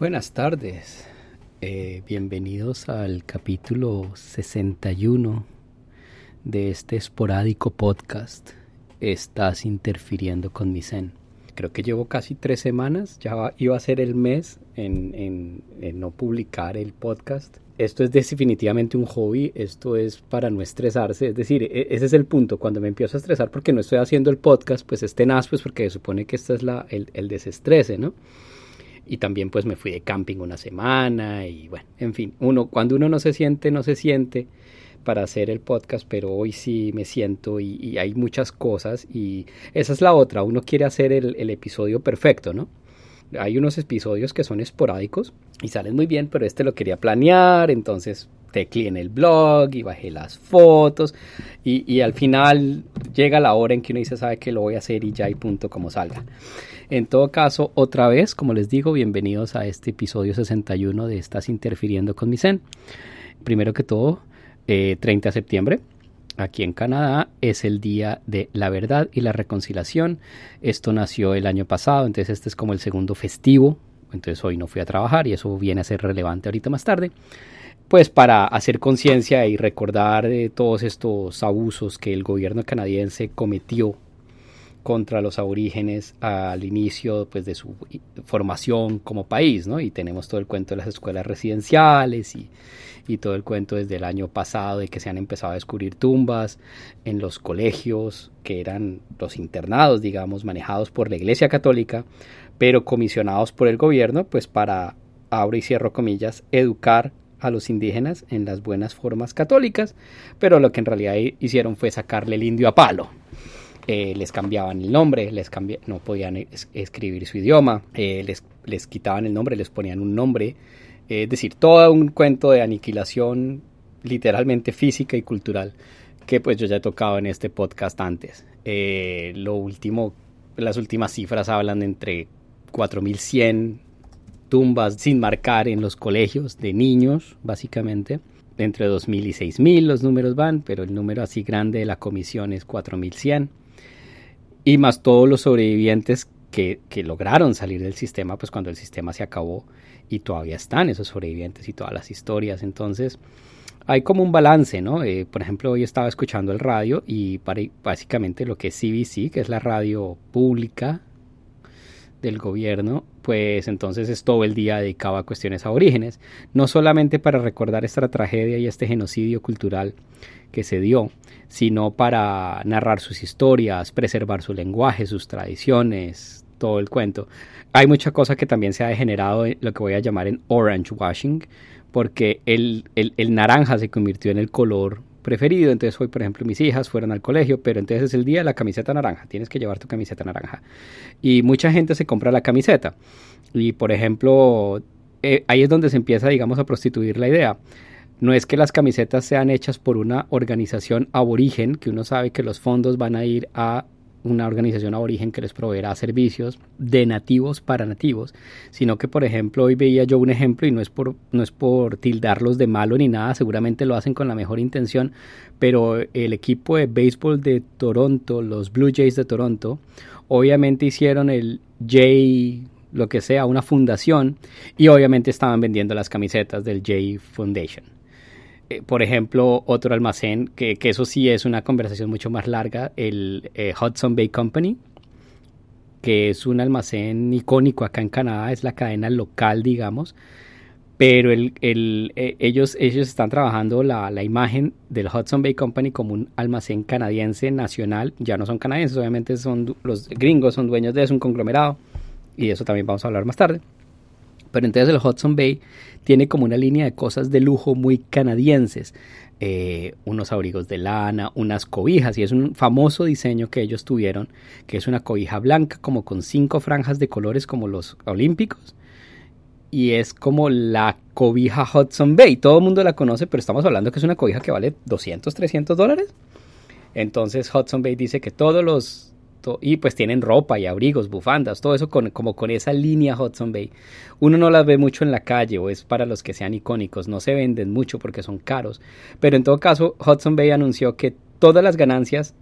Buenas tardes, eh, bienvenidos al capítulo 61 de este esporádico podcast. Estás interfiriendo con mi zen. Creo que llevo casi tres semanas, ya iba a ser el mes en, no publicar el podcast. Esto es definitivamente un hobby, esto es para no estresarse, es decir, e, ese es el punto, cuando me empiezo a estresar porque no estoy haciendo el podcast, pues es tenaz, pues porque se supone que este es la, el, el desestrese, ¿no? Y también pues me fui de camping una semana y bueno, en fin, uno cuando uno no se siente, no se siente para hacer el podcast, pero hoy sí me siento y, hay muchas cosas y esa es la otra, uno quiere hacer el, episodio perfecto, ¿no? Hay unos episodios que son esporádicos y salen muy bien, pero este lo quería planear, entonces tecleé en el blog y bajé las fotos y, y, al final llega la hora en que uno dice sabe que lo voy a hacer y ya y punto como salga. En todo caso, otra vez, como les digo, bienvenidos a este episodio 61 de Estás interfiriendo con mi Zen. Primero que todo, 30 eh, de septiembre, aquí en Canadá es el Día de la Verdad y la Reconciliación. Esto nació el año pasado, entonces este es como el segundo festivo. Entonces hoy no fui a trabajar y eso viene a ser relevante ahorita más tarde. Pues para hacer conciencia y recordar todos estos abusos que el gobierno canadiense cometió contra los aborígenes al inicio pues, de su formación como país, ¿no? Y tenemos todo el cuento de las escuelas residenciales y, y todo el cuento desde el año pasado de que se han empezado a descubrir tumbas en los colegios que eran los internados, digamos, manejados por la Iglesia Católica, pero comisionados por el gobierno, pues para, abro y cierro comillas, educar a los indígenas en las buenas formas católicas, pero lo que en realidad hicieron fue sacarle el indio a palo, eh, les cambiaban el nombre, les no podían escribir su idioma, eh, les, les, quitaban el nombre, les ponían un nombre, eh, es decir, todo un cuento de aniquilación literalmente física y cultural que pues yo ya he tocado en este podcast antes. lo último, las últimas cifras hablan de entre 4.100 tumbas sin marcar en los colegios de niños, básicamente. Entre 2.000 y 6.000 los números van, pero el número así grande de la comisión es 4.100 y más todos los sobrevivientes que, lograron salir del sistema, pues cuando el sistema se acabó y todavía están esos sobrevivientes y todas las historias. Entonces, hay como un balance, ¿no? Eh, por ejemplo, hoy estaba escuchando el radio y básicamente lo que es CBC, que es la radio pública del gobierno, pues entonces es todo el día dedicado a cuestiones aborígenes, no solamente para recordar esta tragedia y este genocidio cultural que se dio, sino para narrar sus historias, preservar su lenguaje, sus tradiciones, todo el cuento. Hay mucha cosa que también se ha degenerado en lo que voy a llamar en orange washing, porque el, el, naranja se convirtió en el color preferido. Entonces hoy, por ejemplo, mis hijas fueron al colegio, pero entonces es el día de la camiseta naranja. Tienes que llevar tu camiseta naranja. Y mucha gente se compra la camiseta. Y, por ejemplo, eh, ahí es donde se empieza, digamos, a prostituir la idea. No es que las camisetas sean hechas por una organización aborigen, que uno sabe que los fondos van a ir a una organización aborigen que les proveerá servicios de nativos para nativos, sino que por ejemplo hoy veía yo un ejemplo y no es por no es por tildarlos de malo ni nada, seguramente lo hacen con la mejor intención, pero el equipo de béisbol de Toronto, los Blue Jays de Toronto, obviamente hicieron el Jay lo que sea, una fundación y obviamente estaban vendiendo las camisetas del Jay Foundation. Eh, por ejemplo, otro almacén, que, eso sí es una conversación mucho más larga, el eh, Hudson Bay Company, que es un almacén icónico acá en Canadá, es la cadena local, digamos, pero el, eh, ellos, ellos están trabajando la, la, imagen del Hudson Bay Company como un almacén canadiense nacional, ya no son canadienses, obviamente son los gringos, son dueños de eso, un conglomerado, y de eso también vamos a hablar más tarde. Pero entonces el Hudson Bay tiene como una línea de cosas de lujo muy canadienses. Eh, unos abrigos de lana, unas cobijas, y es un famoso diseño que ellos tuvieron, que es una cobija blanca como con cinco franjas de colores como los olímpicos, y es como la cobija Hudson Bay, todo el mundo la conoce, pero estamos hablando que es una cobija que vale 200, 300 dólares. Entonces Hudson Bay dice que todos los y pues tienen ropa y abrigos, bufandas, todo eso con, como con esa línea Hudson Bay. Uno no las ve mucho en la calle o es para los que sean icónicos, no se venden mucho porque son caros, pero en todo caso Hudson Bay anunció que todas las ganancias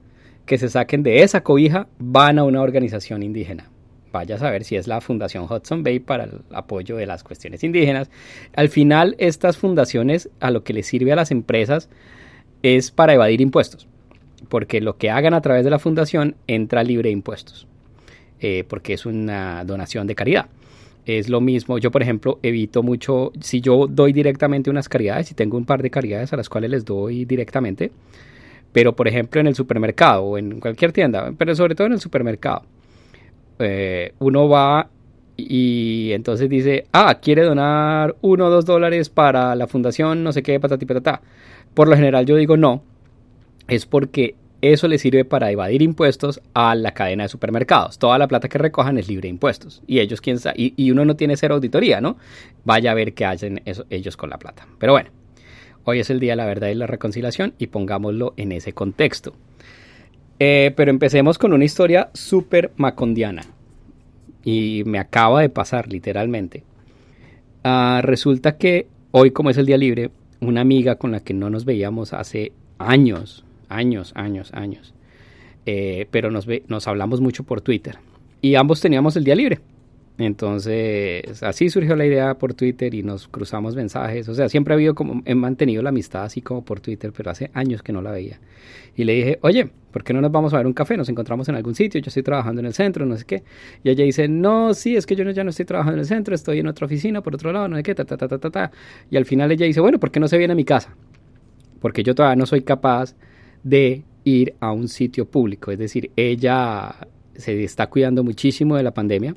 que se saquen de esa cobija van a una organización indígena. vaya a saber si es la Fundación Hudson Bay para el apoyo de las cuestiones indígenas. Al final, estas fundaciones a lo que les sirve a las empresas es para evadir impuestos, porque lo que hagan a través de la fundación entra libre de impuestos, eh, porque es una donación de caridad. Es lo mismo, yo por ejemplo evito mucho, si yo doy directamente unas caridades, y tengo un par de caridades a las cuales les doy directamente, pero por ejemplo en el supermercado o en cualquier tienda, pero sobre todo en el supermercado, eh, uno va y entonces dice, ah, quiere donar uno o dos dólares para la fundación, no sé qué, patati patata. Por lo general yo digo no, es porque eso le sirve para evadir impuestos a la cadena de supermercados. Toda la plata que recojan es libre de impuestos. Y ellos, quién sabe, y, uno no tiene cero auditoría, ¿no? Vaya a ver qué hacen ellos con la plata. Pero bueno, hoy es el día de la verdad y la reconciliación y pongámoslo en ese contexto. Eh, pero empecemos con una historia súper macondiana. Y me acaba de pasar, literalmente. Ah, resulta que hoy, como es el día libre, una amiga con la que no nos veíamos hace años, años, años, años, eh, pero nos, nos hablamos mucho por Twitter. Y ambos teníamos el día libre. Entonces, así surgió la idea por Twitter y nos cruzamos mensajes. O sea, siempre ha habido como, he mantenido la amistad así como por Twitter, pero hace años que no la veía. Y le dije, oye, ¿por qué no nos vamos a ver un café? Nos encontramos en algún sitio, yo estoy trabajando en el centro, no sé qué. Y ella dice, no, sí, es que yo ya no estoy trabajando en el centro, estoy en otra oficina, por otro lado, no sé qué, ta, ta, ta, ta, ta. Y al final ella dice, bueno, ¿por qué no se viene a mi casa? Porque yo todavía no soy capaz de ir a un sitio público. Es decir, ella se está cuidando muchísimo de la pandemia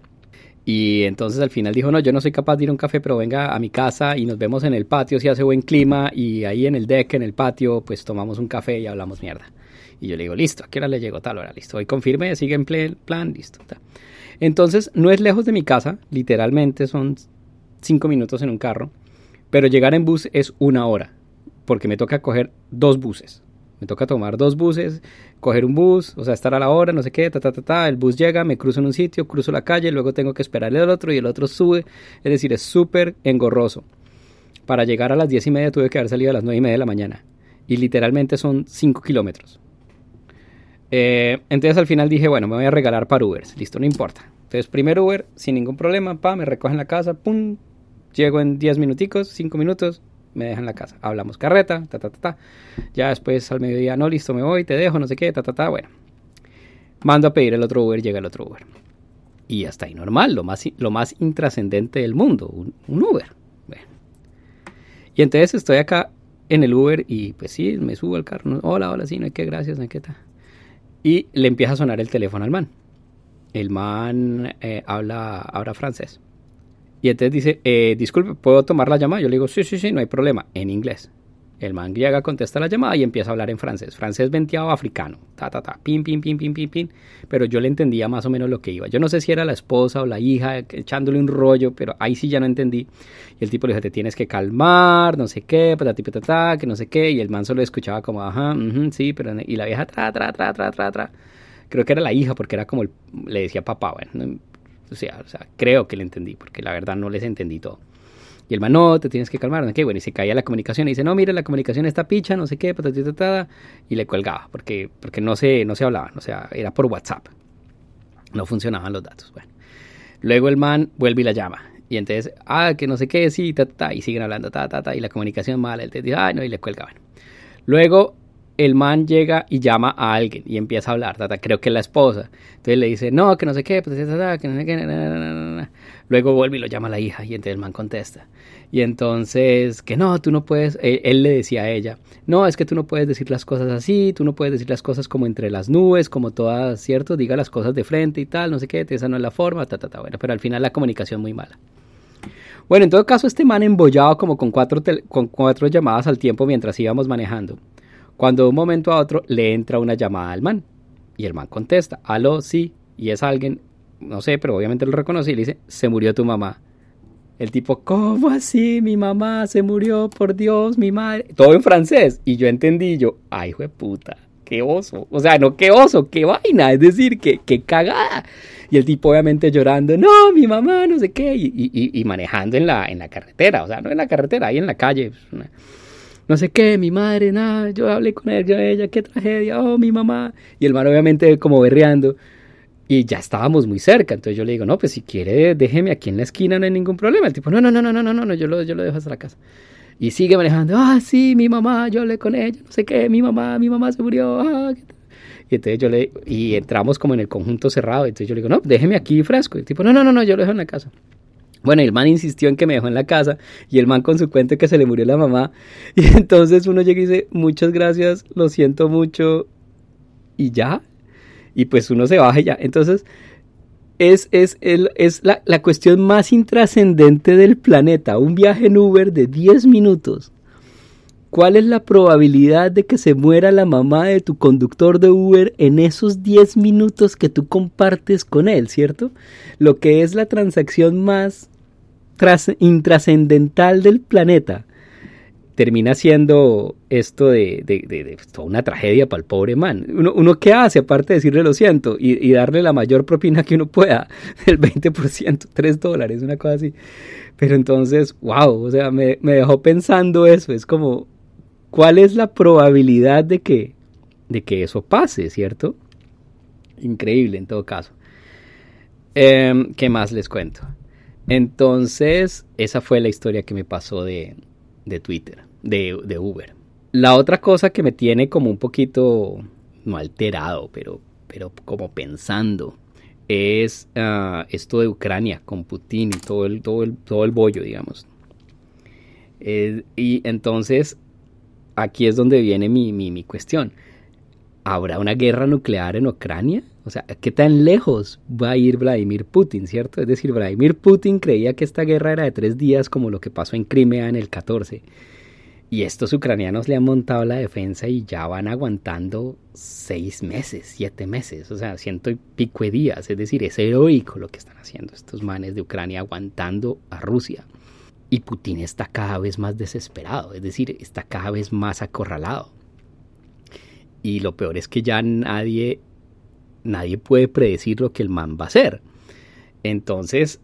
y entonces al final dijo, no, yo no soy capaz de ir a un café, pero venga a mi casa y nos vemos en el patio si hace buen clima y ahí en el deck, en el patio, pues tomamos un café y hablamos mierda. Y yo le digo, listo, ¿a qué hora le llegó tal hora? Listo, hoy confirme, sigue en plan, listo. Entonces no es lejos de mi casa, literalmente son cinco minutos en un carro, pero llegar en bus es una hora, porque me toca coger dos buses. Me toca tomar dos buses, coger un bus, o sea, estar a la hora, no sé qué, ta, ta, ta, ta. El bus llega, me cruzo en un sitio, cruzo la calle, luego tengo que esperar el otro y el otro sube. Es decir, es súper engorroso. Para llegar a las diez y media tuve que haber salido a las nueve y media de la mañana. Y literalmente son cinco kilómetros. Eh, entonces al final dije, bueno, me voy a regalar para Uber. Listo, no importa. Entonces, primer Uber, sin ningún problema, pa, me recogen la casa, pum, llego en diez minuticos, cinco minutos, me dejan la casa. Hablamos carreta, ta, ta, ta, ta. Ya después al mediodía, no, listo, me voy, te dejo, no sé qué, ta, ta, ta. Bueno, mando a pedir el otro Uber, llega el otro Uber. Y hasta ahí normal, lo más, lo más intrascendente del mundo, un, Uber. Bueno. Y entonces estoy acá en el Uber y pues sí, me subo al carro. hola, hola, sí, no hay que, gracias, no hay que, ta. Y le empieza a sonar el teléfono al man. El man eh, habla, habla francés. Y entonces dice, eh, disculpe, ¿puedo tomar la llamada? Yo le digo, sí, sí, sí, no hay problema, en inglés. El man llega, contesta la llamada y empieza a hablar en francés. Francés venteado africano. Ta, ta, ta. Pin, pin, pin, pin, pin, pin. Pero yo le entendía más o menos lo que iba. Yo no sé si era la esposa o la hija echándole un rollo, pero ahí sí ya no entendí. Y el tipo le dijo, te tienes que calmar, no sé qué, patati, patata, que no sé qué. Y el man solo escuchaba como, ajá, sí, pero... Y la vieja, tra, tra, tra, tra, tra, tra. Creo que era la hija porque era como, le decía papá, bueno, o sea, o sea, creo que le entendí, porque la verdad no les entendí todo. Y el man, no, te tienes que calmar, no qué, bueno, y se caía la comunicación y dice, no, mire, la comunicación está picha, no sé qué, patatatada, y le colgaba, porque, porque no, se, no se hablaban, o sea, era por WhatsApp. No funcionaban los datos, bueno. Luego el man vuelve y la llama. Y entonces, ah, que no sé qué, sí, ta, ta, y siguen hablando, ta, ta, ta, y la comunicación mala, él te dice, ay, no, y le cuelga, bueno. Luego el man llega y llama a alguien y empieza a hablar, tata, creo que es la esposa. Entonces le dice, no, que no sé qué, pues, que no sé qué, luego vuelve y lo llama a la hija y entonces el man contesta. Y entonces, que no, tú no puedes, él, le decía a ella, no, es que tú no puedes decir las cosas así, tú no puedes decir las cosas como entre las nubes, como todas, ¿cierto? Diga las cosas de frente y tal, no sé qué, esa no es la forma, ta. Bueno, pero al final la comunicación muy mala. Bueno, en todo caso, este man embollado como con cuatro, con cuatro llamadas al tiempo mientras íbamos manejando. Cuando de un momento a otro le entra una llamada al man y el man contesta, aló, sí, y es alguien, no sé, pero obviamente lo reconoce y le dice, se murió tu mamá. El tipo, ¿cómo así? Mi mamá se murió, por Dios, mi madre. Todo en francés. Y yo entendí, yo, ay, hijo de puta, qué oso. O sea, no qué oso, qué vaina. Es decir, qué, qué cagada. Y el tipo obviamente llorando, no, mi mamá, no sé qué. Y, y, y manejando en la, en la carretera. O sea, no en la carretera, ahí en la calle no sé qué, mi madre, nada, yo hablé con ella, ella, qué tragedia, oh, mi mamá. Y el man obviamente como berreando. Y ya estábamos muy cerca, entonces yo le digo, no, pues si quiere, déjeme aquí en la esquina, no hay ningún problema. El tipo, no, no, no, no, no, no, no, yo lo, yo lo dejo hasta la casa. Y sigue manejando, ah, sí, mi mamá, yo hablé con ella, no sé qué, mi mamá, mi mamá se murió. Ah, y entonces yo le, y entramos como en el conjunto cerrado, entonces yo le digo, no, déjeme aquí fresco. Y el tipo, no, no, no, no, yo lo dejo en la casa. Bueno, el man insistió en que me dejó en la casa y el man con su cuento que se le murió la mamá. Y entonces uno llega y dice, muchas gracias, lo siento mucho y ya. Y pues uno se baja y ya. Entonces es, es, es la, la cuestión más intrascendente del planeta. Un viaje en Uber de 10 minutos. ¿Cuál es la probabilidad de que se muera la mamá de tu conductor de Uber en esos 10 minutos que tú compartes con él, cierto? Lo que es la transacción más intrascendental del planeta termina siendo esto de, de, toda una tragedia para el pobre man. Uno, uno, ¿qué hace aparte de decirle lo siento y, darle la mayor propina que uno pueda, el 20%, 3 dólares, una cosa así? Pero entonces, wow, o sea, me, me dejó pensando eso, es como, ¿cuál es la probabilidad de que, de que eso pase, cierto? Increíble en todo caso. Em, ¿Qué más les cuento? Entonces, esa fue la historia que me pasó de, Twitter, de, Uber. La otra cosa que me tiene como un poquito, no alterado, pero, pero como pensando, es ah, esto de Ucrania con Putin y todo el, todo el, todo el bollo, digamos. Eh, y entonces, aquí es donde viene mi, mi, mi cuestión. ¿Habrá una guerra nuclear en Ucrania? O sea, ¿qué tan lejos va a ir Vladimir Putin, cierto? Es decir, Vladimir Putin creía que esta guerra era de tres días como lo que pasó en Crimea en el 14. Y estos ucranianos le han montado la defensa y ya van aguantando seis meses, siete meses, o sea, ciento y pico de días. Es decir, es heroico lo que están haciendo estos manes de Ucrania aguantando a Rusia. Y Putin está cada vez más desesperado, es decir, está cada vez más acorralado. Y lo peor es que ya nadie nadie puede predecir lo que el man va a hacer. Entonces,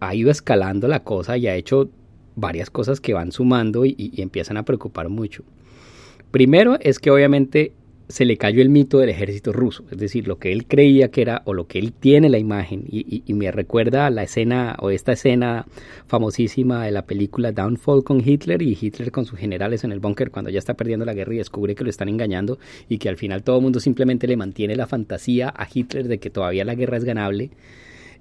ha ido escalando la cosa y ha hecho varias cosas que van sumando y, empiezan a preocupar mucho. Primero es que obviamente se le cayó el mito del ejército ruso, es decir, lo que él creía que era o lo que él tiene la imagen y, me recuerda a la escena o esta escena famosísima de la película Downfall con Hitler y Hitler con sus generales en el búnker cuando ya está perdiendo la guerra y descubre que lo están engañando y que al final todo el mundo simplemente le mantiene la fantasía a Hitler de que todavía la guerra es ganable.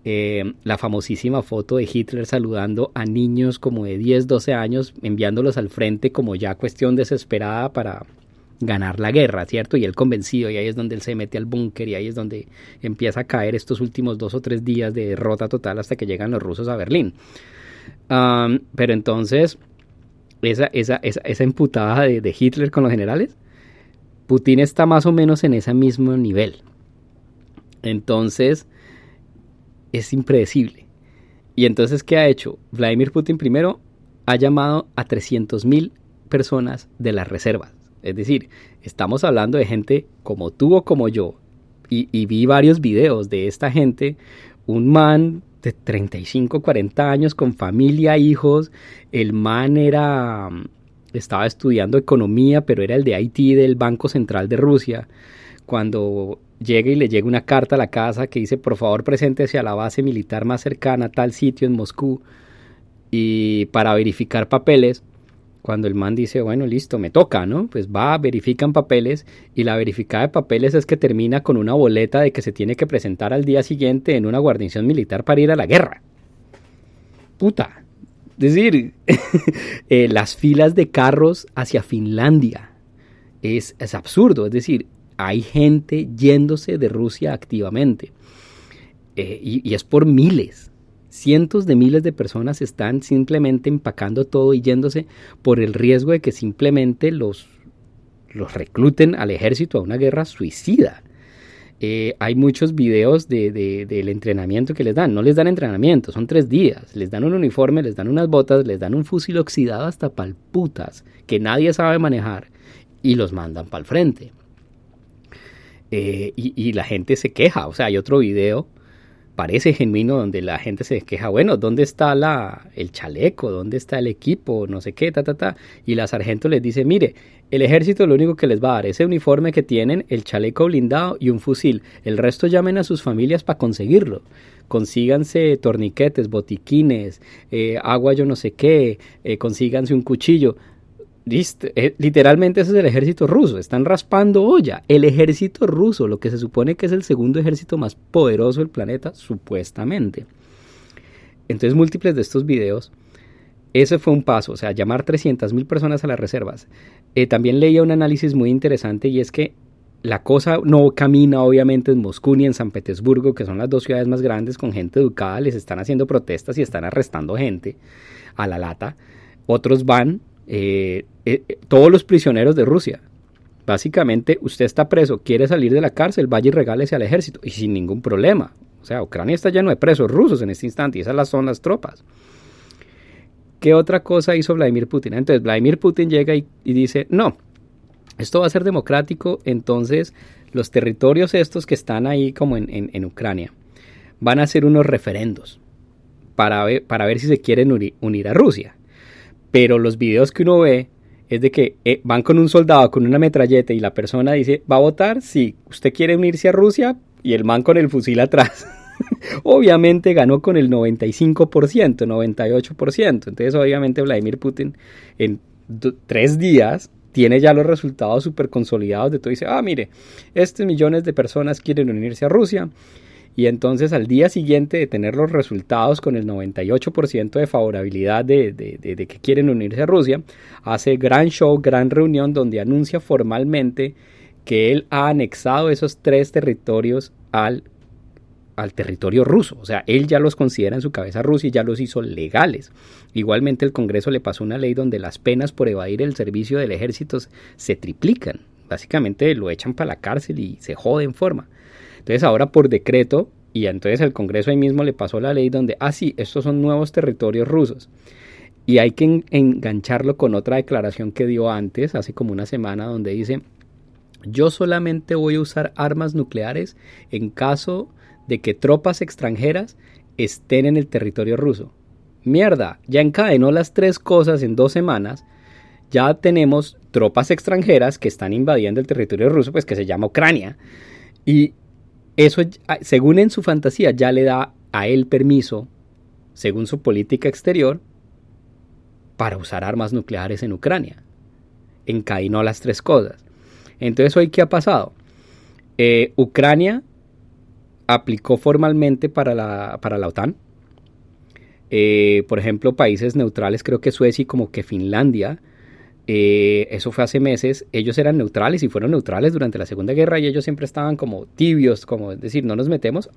Eh, la famosísima foto de Hitler saludando a niños como de 10, 12 años, enviándolos al frente como ya cuestión desesperada para ganar la guerra, ¿cierto? Y él convencido, y ahí es donde él se mete al búnker, y ahí es donde empieza a caer estos últimos dos o tres días de derrota total hasta que llegan los rusos a Berlín. pero entonces, esa, esa, esa, esa imputada de, de, Hitler con los generales, Putin está más o menos en ese mismo nivel. Entonces, es impredecible. Y entonces, ¿qué ha hecho? Vladimir Putin primero ha llamado a 300.000 personas de las reservas es decir, estamos hablando de gente como tú o como yo. Y, vi varios videos de esta gente, un man de 35, 40 años con familia, hijos. El man era, estaba estudiando economía, pero era el de Haití del Banco Central de Rusia. Cuando llega y le llega una carta a la casa que dice, por favor, preséntese a la base militar más cercana, tal sitio en Moscú, y para verificar papeles cuando el man dice, bueno, listo, me toca, ¿no? Pues va, verifican papeles y la verificada de papeles es que termina con una boleta de que se tiene que presentar al día siguiente en una guarnición militar para ir a la guerra. Puta. Es decir, eh, las filas de carros hacia Finlandia. Es, es absurdo, es decir, hay gente yéndose de Rusia activamente. Eh, y, y es por miles cientos de miles de personas están simplemente empacando todo y yéndose por el riesgo de que simplemente los, los recluten al ejército a una guerra suicida. Eh, hay muchos videos de, del entrenamiento que les dan. No les dan entrenamiento, son tres días. Les dan un uniforme, les dan unas botas, les dan un fusil oxidado hasta palputas que nadie sabe manejar y los mandan para el frente. Eh, y, y, la gente se queja. O sea, hay otro video parece genuino, donde la gente se queja, bueno, ¿dónde está la, el chaleco? ¿Dónde está el equipo? No sé qué, ta, ta, ta. Y la sargento les dice, mire, el ejército lo único que les va a dar ese uniforme que tienen, el chaleco blindado y un fusil. El resto llamen a sus familias para conseguirlo. Consíganse torniquetes, botiquines, eh, agua yo no sé qué, eh, consíganse un cuchillo. Eh, literalmente ese es el ejército ruso, están raspando olla. El ejército ruso, lo que se supone que es el segundo ejército más poderoso del planeta, supuestamente. Entonces múltiples de estos videos, ese fue un paso, o sea, llamar 300.000 personas a las reservas. Eh, también leía un análisis muy interesante y es que la cosa no camina obviamente en Moscú ni en San Petersburgo, que son las dos ciudades más grandes con gente educada, les están haciendo protestas y están arrestando gente a la lata. Otros van, eh, eh, todos los prisioneros de Rusia. Básicamente, usted está preso, quiere salir de la cárcel, vaya y regálese al ejército, y sin ningún problema. O sea, Ucrania está lleno de presos rusos en este instante, y esas son las tropas. ¿Qué otra cosa hizo Vladimir Putin? Entonces, Vladimir Putin llega y, dice, no, esto va a ser democrático, entonces los territorios estos que están ahí como en, Ucrania van a ser unos referendos para ver, para ver si se quieren unir a Rusia. Pero los videos que uno ve es de que eh, van con un soldado con una metralleta y la persona dice, ¿va a votar? Sí, usted quiere unirse a Rusia y el man con el fusil atrás. obviamente ganó con el 95%, 98%. Entonces obviamente Vladimir Putin en tres días tiene ya los resultados súper consolidados de todo. Dice, ah, mire, estos millones de personas quieren unirse a Rusia y entonces al día siguiente de tener los resultados con el 98% de favorabilidad de, de, que quieren unirse a Rusia, hace gran show, gran reunión donde anuncia formalmente que él ha anexado esos tres territorios al, al territorio ruso. O sea, él ya los considera en su cabeza Rusia y ya los hizo legales. Igualmente el Congreso le pasó una ley donde las penas por evadir el servicio del ejército se triplican. Básicamente lo echan para la cárcel y se jode en forma. Entonces ahora por decreto, y entonces el Congreso ahí mismo le pasó la ley donde, ah, sí, estos son nuevos territorios rusos. Y hay que engancharlo con otra declaración que dio antes, hace como una semana, donde dice, yo solamente voy a usar armas nucleares en caso de que tropas extranjeras estén en el territorio ruso. Mierda, ya encadenó las tres cosas en dos semanas. Ya tenemos tropas extranjeras que están invadiendo el territorio ruso, pues que se llama Ucrania. Y eso, según en su fantasía, ya le da a él permiso, según su política exterior, para usar armas nucleares en Ucrania. Encadenó las tres cosas. Entonces, ¿hoy qué ha pasado? Eh, Ucrania aplicó formalmente para la, para la OTAN. Eh, por ejemplo, países neutrales, creo que Suecia y como que Finlandia, eh, eso fue hace meses, ellos eran neutrales y fueron neutrales durante la Segunda Guerra y ellos siempre estaban como tibios, como es decir, no nos metemos.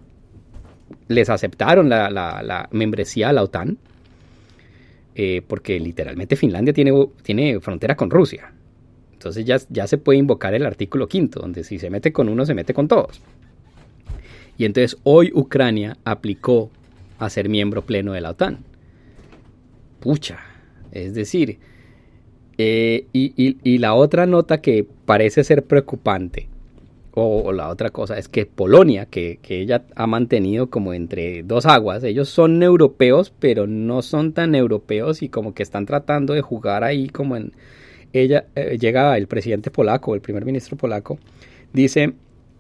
Les aceptaron la, membresía a la OTAN, eh, porque literalmente Finlandia tiene, tiene frontera con Rusia. Entonces ya, ya se puede invocar el artículo quinto, donde si se mete con uno, se mete con todos. Y entonces hoy Ucrania aplicó a ser miembro pleno de la OTAN. Pucha, es decir, eh, y, la otra nota que parece ser preocupante, o, la otra cosa, es que Polonia, que, ella ha mantenido como entre dos aguas, ellos son europeos, pero no son tan europeos y como que están tratando de jugar ahí como en... Ella eh, llega el presidente polaco, el primer ministro polaco, dice,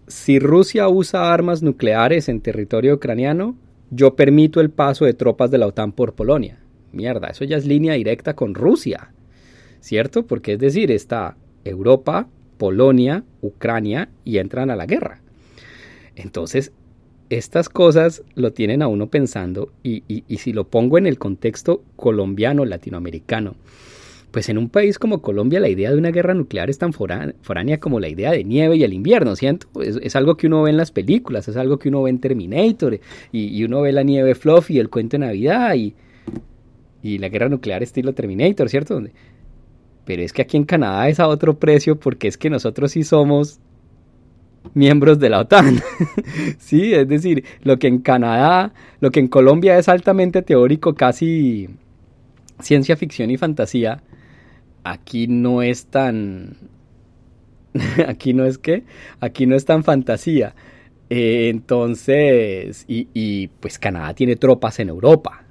si Rusia usa armas nucleares en territorio ucraniano, yo permito el paso de tropas de la OTAN por Polonia. Mierda, eso ya es línea directa con Rusia. ¿Cierto? Porque es decir, está Europa, Polonia, Ucrania y entran a la guerra. Entonces, estas cosas lo tienen a uno pensando y, si lo pongo en el contexto colombiano, latinoamericano, pues en un país como Colombia la idea de una guerra nuclear es tan foránea como la idea de nieve y el invierno, ¿cierto? Es, algo que uno ve en las películas, es algo que uno ve en Terminator y, y uno ve la nieve fluffy y el cuento de Navidad y, y la guerra nuclear estilo Terminator, ¿cierto? Pero es que aquí en Canadá es a otro precio porque es que nosotros sí somos miembros de la OTAN. sí, es decir, lo que en Canadá, lo que en Colombia es altamente teórico, casi ciencia ficción y fantasía, aquí no es tan aquí no es que, aquí no es tan fantasía. Eh, entonces, y, pues Canadá tiene tropas en Europa.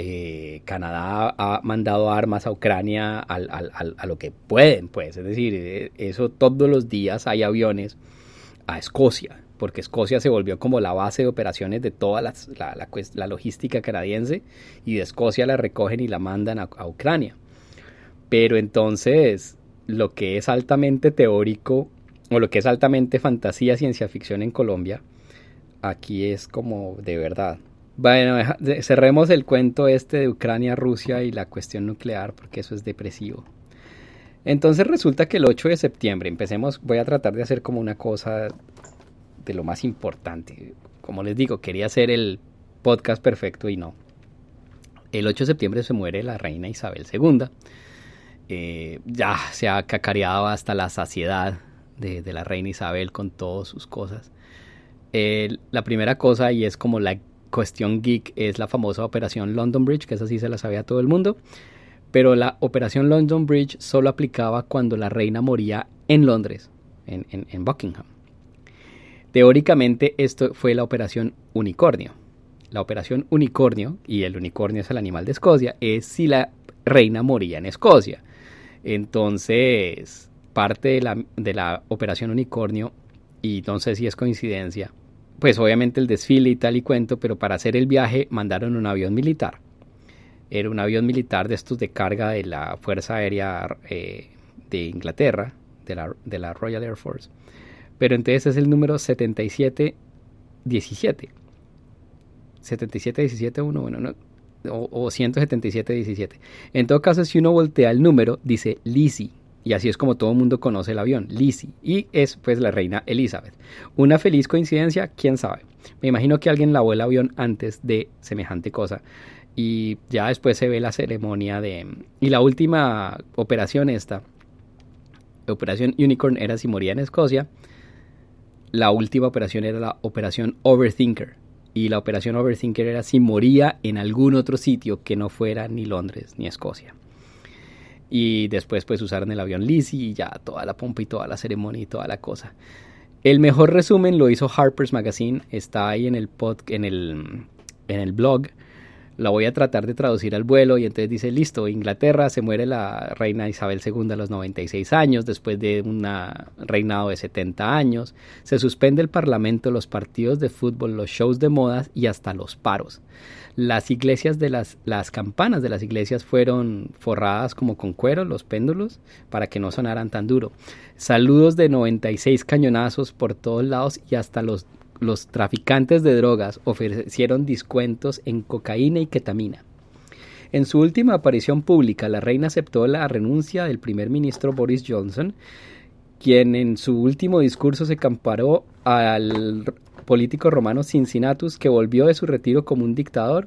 Eh, Canadá ha mandado armas a Ucrania a lo que pueden, pues. Es decir, eh, eso todos los días hay aviones a Escocia, porque Escocia se volvió como la base de operaciones de toda la, la, logística canadiense y de Escocia la recogen y la mandan a Ucrania. Pero entonces, lo que es altamente teórico o lo que es altamente fantasía, ciencia ficción en Colombia, aquí es como de verdad. Bueno, cerremos el cuento este de Ucrania, Rusia y la cuestión nuclear, porque eso es depresivo. Entonces resulta que el 8 de septiembre, empecemos, voy a tratar de hacer como una cosa de lo más importante. Como les digo, quería hacer el podcast perfecto y no. El 8 de septiembre se muere la reina Isabel II. Eh, ya se ha cacareado hasta la saciedad de, la reina Isabel con todas sus cosas. la primera cosa, y es como la cuestión geek, es la famosa operación London Bridge, que esa sí se la sabía todo el mundo. Pero la operación London Bridge solo aplicaba cuando la reina moría en Londres, en, en Buckingham. Teóricamente esto fue la operación Unicornio. La operación Unicornio, y el unicornio es el animal de Escocia, es si la reina moría en Escocia. Entonces, parte de la, de la operación unicornio, y no sé si es coincidencia, pues obviamente el desfile y tal y cuento, pero para hacer el viaje mandaron un avión militar. Era un avión militar de estos de carga de la Fuerza Aérea eh, de Inglaterra, de la, de la Royal Air Force. Pero entonces es el número 7717. 7717 uno, bueno, no, o, o 17717. En todo caso, si uno voltea el número, dice Lizzie y así es como todo el mundo conoce el avión, Lizzie, y es pues la reina Elizabeth. Una feliz coincidencia, quién sabe. Me imagino que alguien lavó el avión antes de semejante cosa. Y ya después se ve la ceremonia de... Y la última operación esta, Operación Unicorn, era si moría en Escocia. La última operación era la Operación Overthinker. Y la Operación Overthinker era si moría en algún otro sitio que no fuera ni Londres ni Escocia. Y después pues usaron el avión Lizzie y ya toda la pompa y toda la ceremonia y toda la cosa. El mejor resumen lo hizo Harper's Magazine, está ahí en el, pod, en el, en el blog la voy a tratar de traducir al vuelo y entonces dice, listo, Inglaterra se muere la reina Isabel II a los 96 años, después de un reinado de 70 años, se suspende el parlamento, los partidos de fútbol, los shows de modas y hasta los paros. Las iglesias de las, las campanas de las iglesias fueron forradas como con cuero, los péndulos, para que no sonaran tan duro. Saludos de 96 cañonazos por todos lados y hasta los los traficantes de drogas ofrecieron descuentos en cocaína y ketamina. En su última aparición pública, la reina aceptó la renuncia del primer ministro Boris Johnson, quien en su último discurso se comparó al político romano Cincinnatus, que volvió de su retiro como un dictador,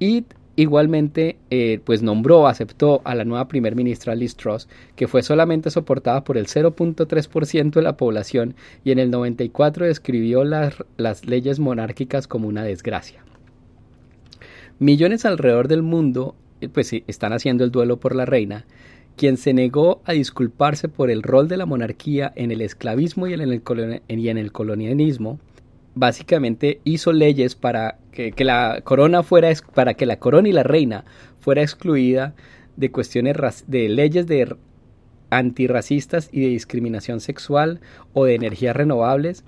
y Igualmente, eh, pues nombró, aceptó a la nueva primer ministra Liz Truss, que fue solamente soportada por el 0.3% de la población y en el 94 describió las, las leyes monárquicas como una desgracia. Millones alrededor del mundo eh, pues están haciendo el duelo por la reina, quien se negó a disculparse por el rol de la monarquía en el esclavismo y en el, y en el colonialismo, básicamente hizo leyes para que, la corona fuera para que la corona y la reina fuera excluida de cuestiones de leyes de antirracistas y de discriminación sexual o de energías renovables,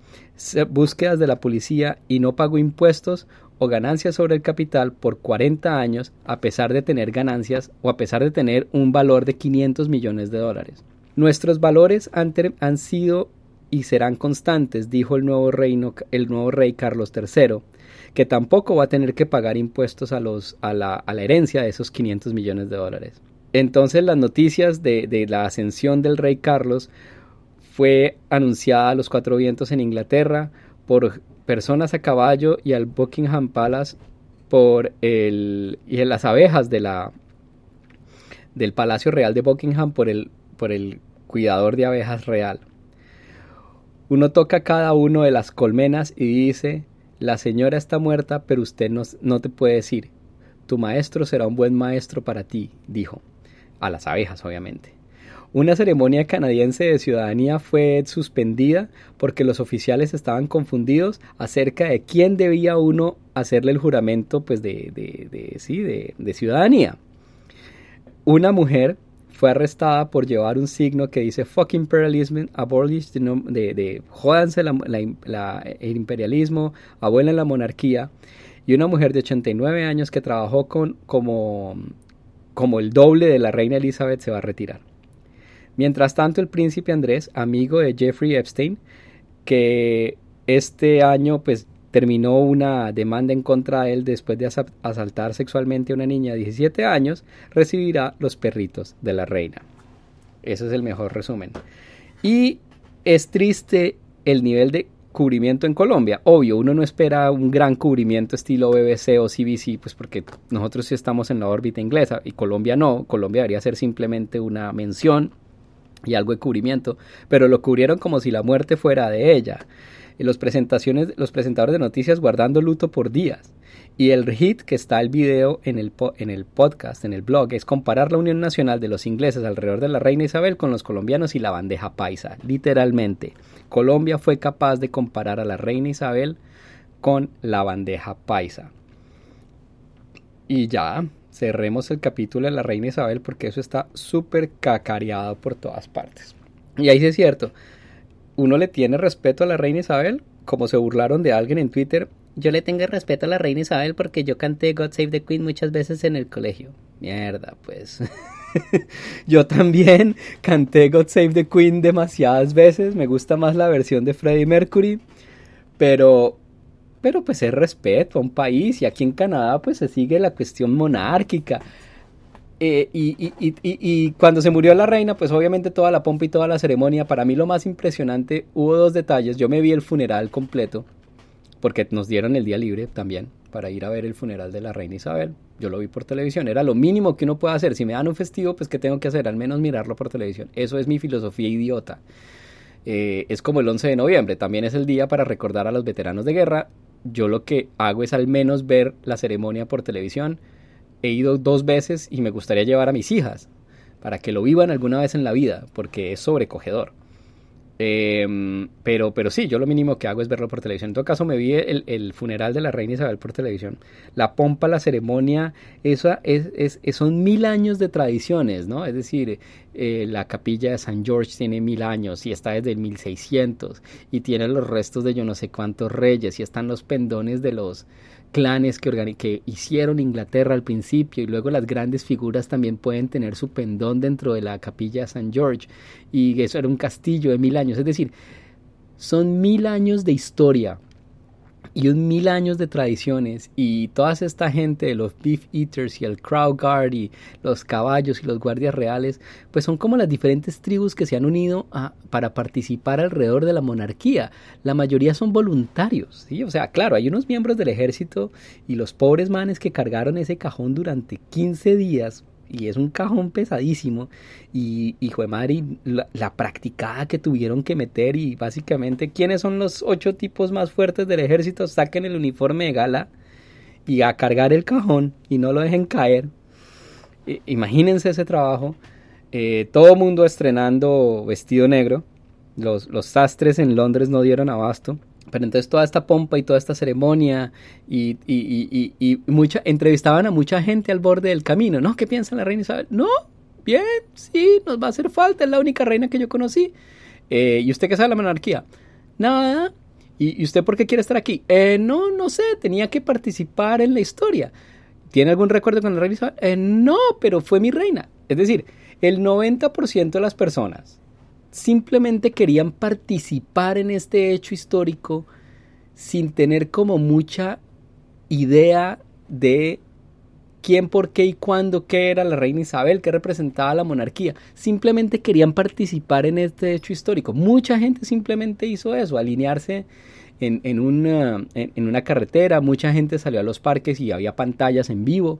búsquedas de la policía y no pagó impuestos o ganancias sobre el capital por 40 años a pesar de tener ganancias o a pesar de tener un valor de 500 millones de dólares. Nuestros valores han, han sido y serán constantes, dijo el nuevo, reino, el nuevo rey Carlos III, que tampoco va a tener que pagar impuestos a, los, a, la, a la herencia de esos 500 millones de dólares. Entonces las noticias de, de la ascensión del rey Carlos fue anunciada a los cuatro vientos en Inglaterra por personas a caballo y al Buckingham Palace por el y en las abejas de la del Palacio Real de Buckingham por el por el cuidador de abejas real. Uno toca cada uno de las colmenas y dice, la señora está muerta, pero usted no, te puede decir. Tu maestro será un buen maestro para ti, dijo. A las abejas, obviamente. Una ceremonia canadiense de ciudadanía fue suspendida porque los oficiales estaban confundidos acerca de quién debía uno hacerle el juramento pues de, de, sí, de, ciudadanía. Una mujer fue arrestada por llevar un signo que dice fuck imperialism, abolish de, de jódanse el imperialismo, abuelen la monarquía. Y una mujer de 89 años que trabajó con, como, como el doble de la reina Elizabeth se va a retirar. Mientras tanto, el príncipe Andrés, amigo de Jeffrey Epstein, que este año pues terminó una demanda en contra de él después de asaltar sexualmente a una niña de 17 años, recibirá los perritos de la reina. Ese es el mejor resumen. Y es triste el nivel de cubrimiento en Colombia. Obvio, uno no espera un gran cubrimiento estilo BBC o CBC, pues porque nosotros sí estamos en la órbita inglesa y Colombia no. Colombia debería ser simplemente una mención y algo de cubrimiento, pero lo cubrieron como si la muerte fuera de ella. Los, presentaciones, los presentadores de noticias guardando luto por días. Y el hit que está el video en el, en el podcast, en el blog, es comparar la Unión Nacional de los ingleses alrededor de la reina Isabel con los colombianos y la bandeja paisa. Literalmente, Colombia fue capaz de comparar a la reina Isabel con la bandeja paisa. Y ya, cerremos el capítulo de la reina Isabel porque eso está súper cacareado por todas partes. Y ahí sí es cierto, uno le tiene respeto a la reina Isabel, como se burlaron de alguien en Twitter. Yo le tengo respeto a la reina Isabel porque yo canté God Save the Queen muchas veces en el colegio. Mierda, pues. yo también canté God Save the Queen demasiadas veces. Me gusta más la versión de Freddie Mercury. Pero pero pues es respeto a un país y aquí en Canadá pues se sigue la cuestión monárquica. Eh, y, cuando se murió la reina, pues obviamente toda la pompa y toda la ceremonia, para mí lo más impresionante, hubo dos detalles, yo me vi el funeral completo, porque nos dieron el día libre también para ir a ver el funeral de la reina Isabel, yo lo vi por televisión, era lo mínimo que uno puede hacer, si me dan un festivo, pues ¿qué tengo que hacer? Al menos mirarlo por televisión, eso es mi filosofía idiota. Eh, es como el 11 de noviembre, también es el día para recordar a los veteranos de guerra yo lo que hago es al menos ver la ceremonia por televisión. He ido dos veces y me gustaría llevar a mis hijas para que lo vivan alguna vez en la vida, porque es sobrecogedor. Em, pero, pero sí, yo lo mínimo que hago es verlo por televisión. En todo caso, me vi el, funeral de la reina Isabel por televisión. La pompa, la ceremonia, eso es, son mil años de tradiciones, ¿no? Es decir, eh, la capilla de San George tiene mil años y está desde el 1600 y tiene los restos de yo no sé cuántos reyes y están los pendones de los clanes que, hicieron Inglaterra al principio y luego las grandes figuras también pueden tener su pendón dentro de la capilla San George y eso era un castillo de mil años, es decir, son mil años de historia y un mil años de tradiciones y toda esta gente de los beef eaters y el crowd guard y los caballos y los guardias reales pues son como las diferentes tribus que se han unido para participar alrededor de la monarquía la mayoría son voluntarios ¿sí? o sea claro hay unos miembros del ejército y los pobres manes que cargaron ese cajón durante 15 días y es un cajón pesadísimo. Y hijo de madre la, practicada que tuvieron que meter y básicamente quiénes son los ocho tipos más fuertes del ejército saquen el uniforme de gala y a cargar el cajón y no lo dejen caer. Imagínense ese trabajo eh, todo mundo estrenando vestido negro. Los, los sastres en Londres no dieron abasto pero entonces toda esta pompa y toda esta ceremonia y, y, y, y, mucha, entrevistaban a mucha gente al borde del camino, ¿no? ¿Qué piensa la reina Isabel? No, bien, sí, nos va a hacer falta, es la única reina que yo conocí. Eh, ¿Y usted qué sabe de la monarquía? Nada. ¿Y, usted por qué quiere estar aquí? Eh, no, no sé, tenía que participar en la historia. ¿Tiene algún recuerdo con la reina Isabel? Eh, no, pero fue mi reina. Es decir, el 90% de las personas simplemente querían participar en este hecho histórico sin tener como mucha idea de quién, por qué y cuándo, qué era la reina Isabel, qué representaba la monarquía. Simplemente querían participar en este hecho histórico. Mucha gente simplemente hizo eso, alinearse en, en, una, en una carretera, mucha gente salió a los parques y había pantallas en vivo.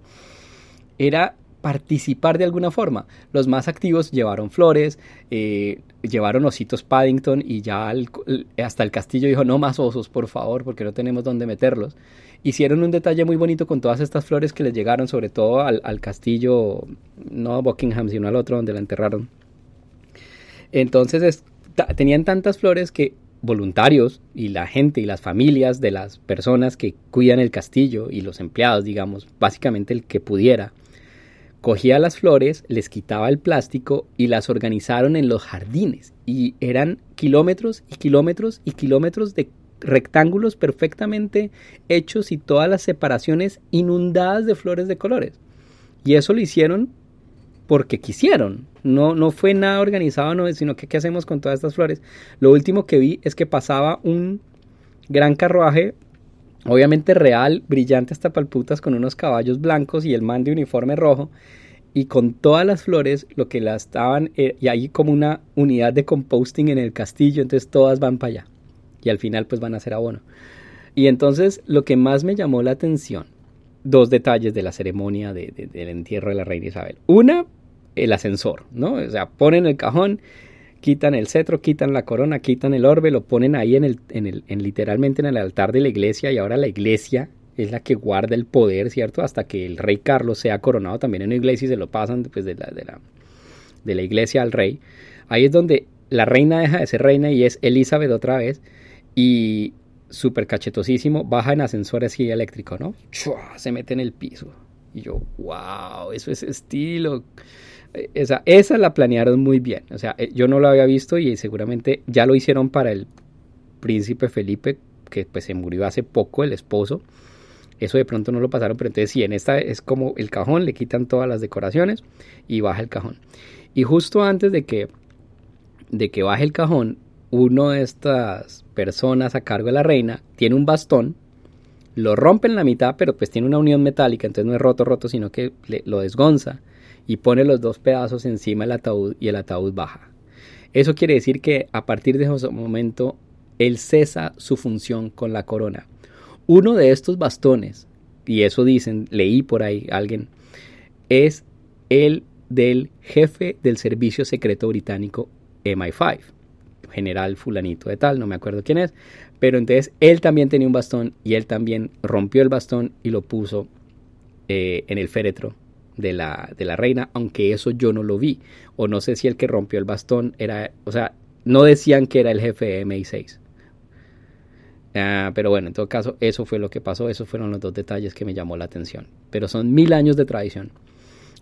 Era participar de alguna forma. Los más activos llevaron flores, eh, llevaron ositos Paddington y ya hasta el castillo dijo no más osos por favor porque no tenemos dónde meterlos. Hicieron un detalle muy bonito con todas estas flores que les llegaron sobre todo al, castillo, no a Buckingham sino al otro donde la enterraron. Entonces tenían tantas flores que voluntarios y la gente y las familias de las personas que cuidan el castillo y los empleados, digamos, básicamente el que pudiera, cogía las flores, les quitaba el plástico y las organizaron en los jardines. Y eran kilómetros y kilómetros y kilómetros de rectángulos perfectamente hechos y todas las separaciones inundadas de flores de colores. Y eso lo hicieron porque quisieron. No, no fue nada organizado, no, sino que qué hacemos con todas estas flores. Lo último que vi es que pasaba un gran carruaje, obviamente real, brillante hasta palputas, con unos caballos blancos y el man de uniforme rojo. Y con todas las flores, lo que las estaban, eh, y ahí como una unidad de composting en el castillo, entonces todas van para allá. Y al final pues van a ser abono. Y entonces lo que más me llamó la atención, dos detalles de la ceremonia del entierro de la reina Isabel. Una, el ascensor, ¿no? O sea, ponen el cajón, quitan el cetro, quitan la corona, quitan el orbe, lo ponen ahí en el, en el, en literalmente en el altar de la iglesia y ahora la iglesia es la que guarda el poder, ¿cierto? Hasta que el rey Carlos sea coronado también en una iglesia y se lo pasan pues, de, la, de, la, de la iglesia al rey. Ahí es donde la reina deja de ser reina y es Elizabeth otra vez y súper cachetosísimo, baja en ascensor así eléctrico, ¿no? Se mete en el piso. Y yo, wow, eso es estilo. Esa, esa la planearon muy bien. O sea, eh, yo no lo había visto y seguramente ya lo hicieron para el príncipe Felipe, que pues se murió hace poco, el esposo. Eso de pronto no lo pasaron, pero entonces sí, en esta es como el cajón, le quitan todas las decoraciones y baja el cajón. Y justo antes de que, de que baje el cajón, uno de estas personas a cargo de la reina tiene un bastón, lo rompe en la mitad, pero pues tiene una unión metálica, entonces no es roto, roto, sino que lo desgonza y pone los dos pedazos encima del ataúd y el ataúd baja. Eso quiere decir que a partir de ese momento él cesa su función con la corona. Uno de estos bastones, y eso dicen, leí por ahí alguien, es el del jefe del servicio secreto británico MI5, general fulanito de tal, no me acuerdo quién es, pero entonces él también tenía un bastón y él también rompió el bastón y lo puso eh, en el féretro de la, de la reina, aunque eso yo no lo vi. O no sé si el que rompió el bastón era, o sea, no decían que era el jefe de MI6. Ah, pero bueno, en todo caso, eso fue lo que pasó, esos fueron los dos detalles que me llamó la atención. Pero son mil años de tradición.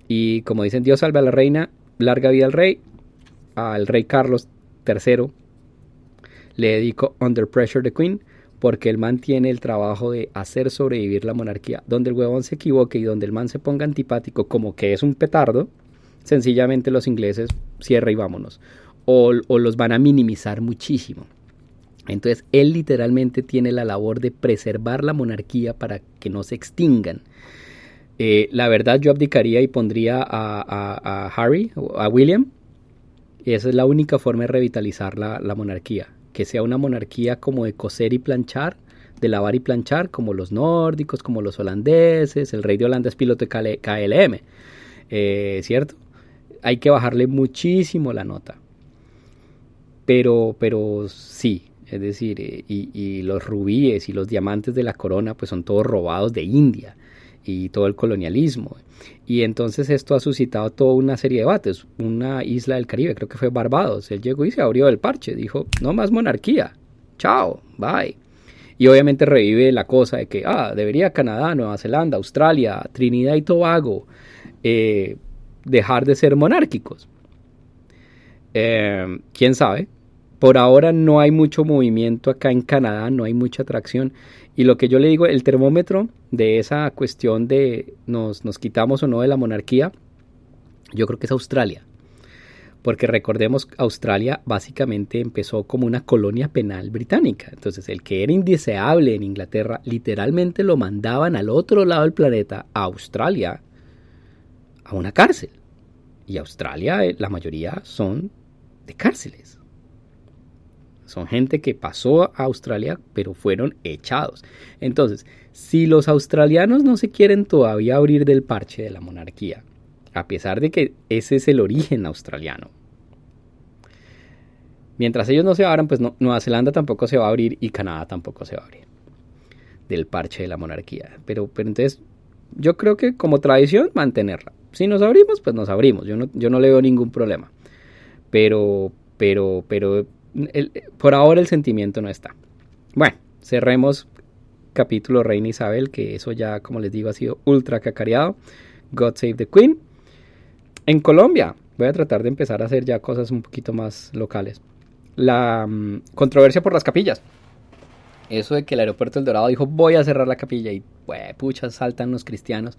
Y como dicen, Dios salve a la reina, larga vida al rey, al rey Carlos III, le dedico Under Pressure the Queen, porque el man tiene el trabajo de hacer sobrevivir la monarquía. Donde el huevón se equivoque y donde el man se ponga antipático como que es un petardo, sencillamente los ingleses cierra y vámonos. O, los van a minimizar muchísimo. Entonces él literalmente tiene la labor de preservar la monarquía para que no se extingan. Eh, la verdad yo abdicaría y pondría a, Harry, a William. Esa es la única forma de revitalizar la monarquía que sea una monarquía como de coser y planchar, de lavar y planchar, como los nórdicos, como los holandeses, el rey de Holanda es piloto de KLM, eh, ¿cierto? Hay que bajarle muchísimo la nota. Pero, pero sí, es decir, eh, y, y, los rubíes y los diamantes de la corona pues son todos robados de India y todo el colonialismo. Y entonces esto ha suscitado toda una serie de debates. Una isla del Caribe, creo que fue Barbados, él llegó y se abrió el parche, dijo, no más monarquía, chao, bye. Y obviamente revive la cosa de que, ah, debería Canadá, Nueva Zelanda, Australia, Trinidad y Tobago eh, dejar de ser monárquicos. Eh, ¿Quién sabe? Por ahora no hay mucho movimiento acá en Canadá, no hay mucha atracción. Y lo que yo le digo, el termómetro de esa cuestión de nos, nos quitamos o no de la monarquía, yo creo que es Australia. Porque recordemos, Australia básicamente empezó como una colonia penal británica. Entonces, el que era indeseable en Inglaterra, literalmente lo mandaban al otro lado del planeta, a Australia, a una cárcel. Y Australia, eh, la mayoría son de cárceles. Son gente que pasó a Australia, pero fueron echados. Entonces, si los australianos no se quieren todavía abrir del parche de la monarquía, a pesar de que ese es el origen australiano, mientras ellos no se abran, pues Nueva Zelanda tampoco se va a abrir y Canadá tampoco se va a abrir del parche de la monarquía. Pero, pero entonces, yo creo que como tradición, mantenerla. Si nos abrimos, pues nos abrimos. Yo no, yo no le veo ningún problema. Pero pero, pero por ahora el sentimiento no está. Bueno, cerremos capítulo Reina Isabel, que eso ya, como les digo, ha sido ultra cacareado. God Save the Queen. En Colombia, voy a tratar de empezar a hacer ya cosas un poquito más locales. La mm, controversia por las capillas. Eso de que el aeropuerto del Dorado dijo voy a cerrar la capilla y pues, pucha, saltan los cristianos.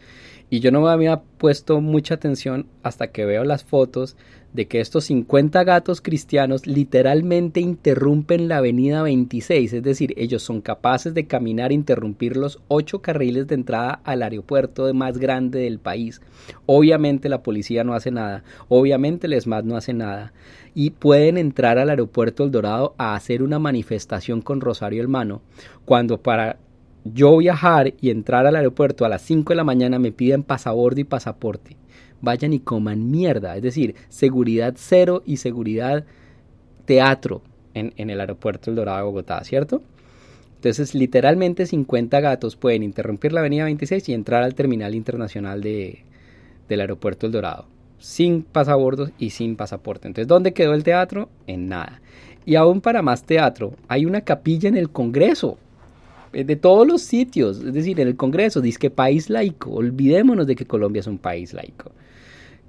Y yo no me había puesto mucha atención hasta que veo las fotos de que estos 50 gatos cristianos literalmente interrumpen la avenida 26, es decir, ellos son capaces de caminar e interrumpir los ocho carriles de entrada al aeropuerto más grande del país. Obviamente la policía no hace nada, obviamente el ESMAD no hace nada, y pueden entrar al aeropuerto El Dorado a hacer una manifestación con Rosario Hermano, cuando para yo viajar y entrar al aeropuerto a las 5 de la mañana me piden pasaporte y pasaporte. Vayan y coman mierda. Es decir, seguridad cero y seguridad teatro en, el aeropuerto El Dorado de Bogotá, ¿cierto? Entonces, literalmente 50 gatos pueden interrumpir la avenida 26 y entrar al terminal internacional de, del aeropuerto El Dorado. Sin pasabordos y sin pasaporte. Entonces, ¿dónde quedó el teatro? En nada. Y aún para más teatro, hay una capilla en el Congreso. Eh, de todos los sitios, es decir, en el Congreso, dice que país laico, olvidémonos de que Colombia es un país laico.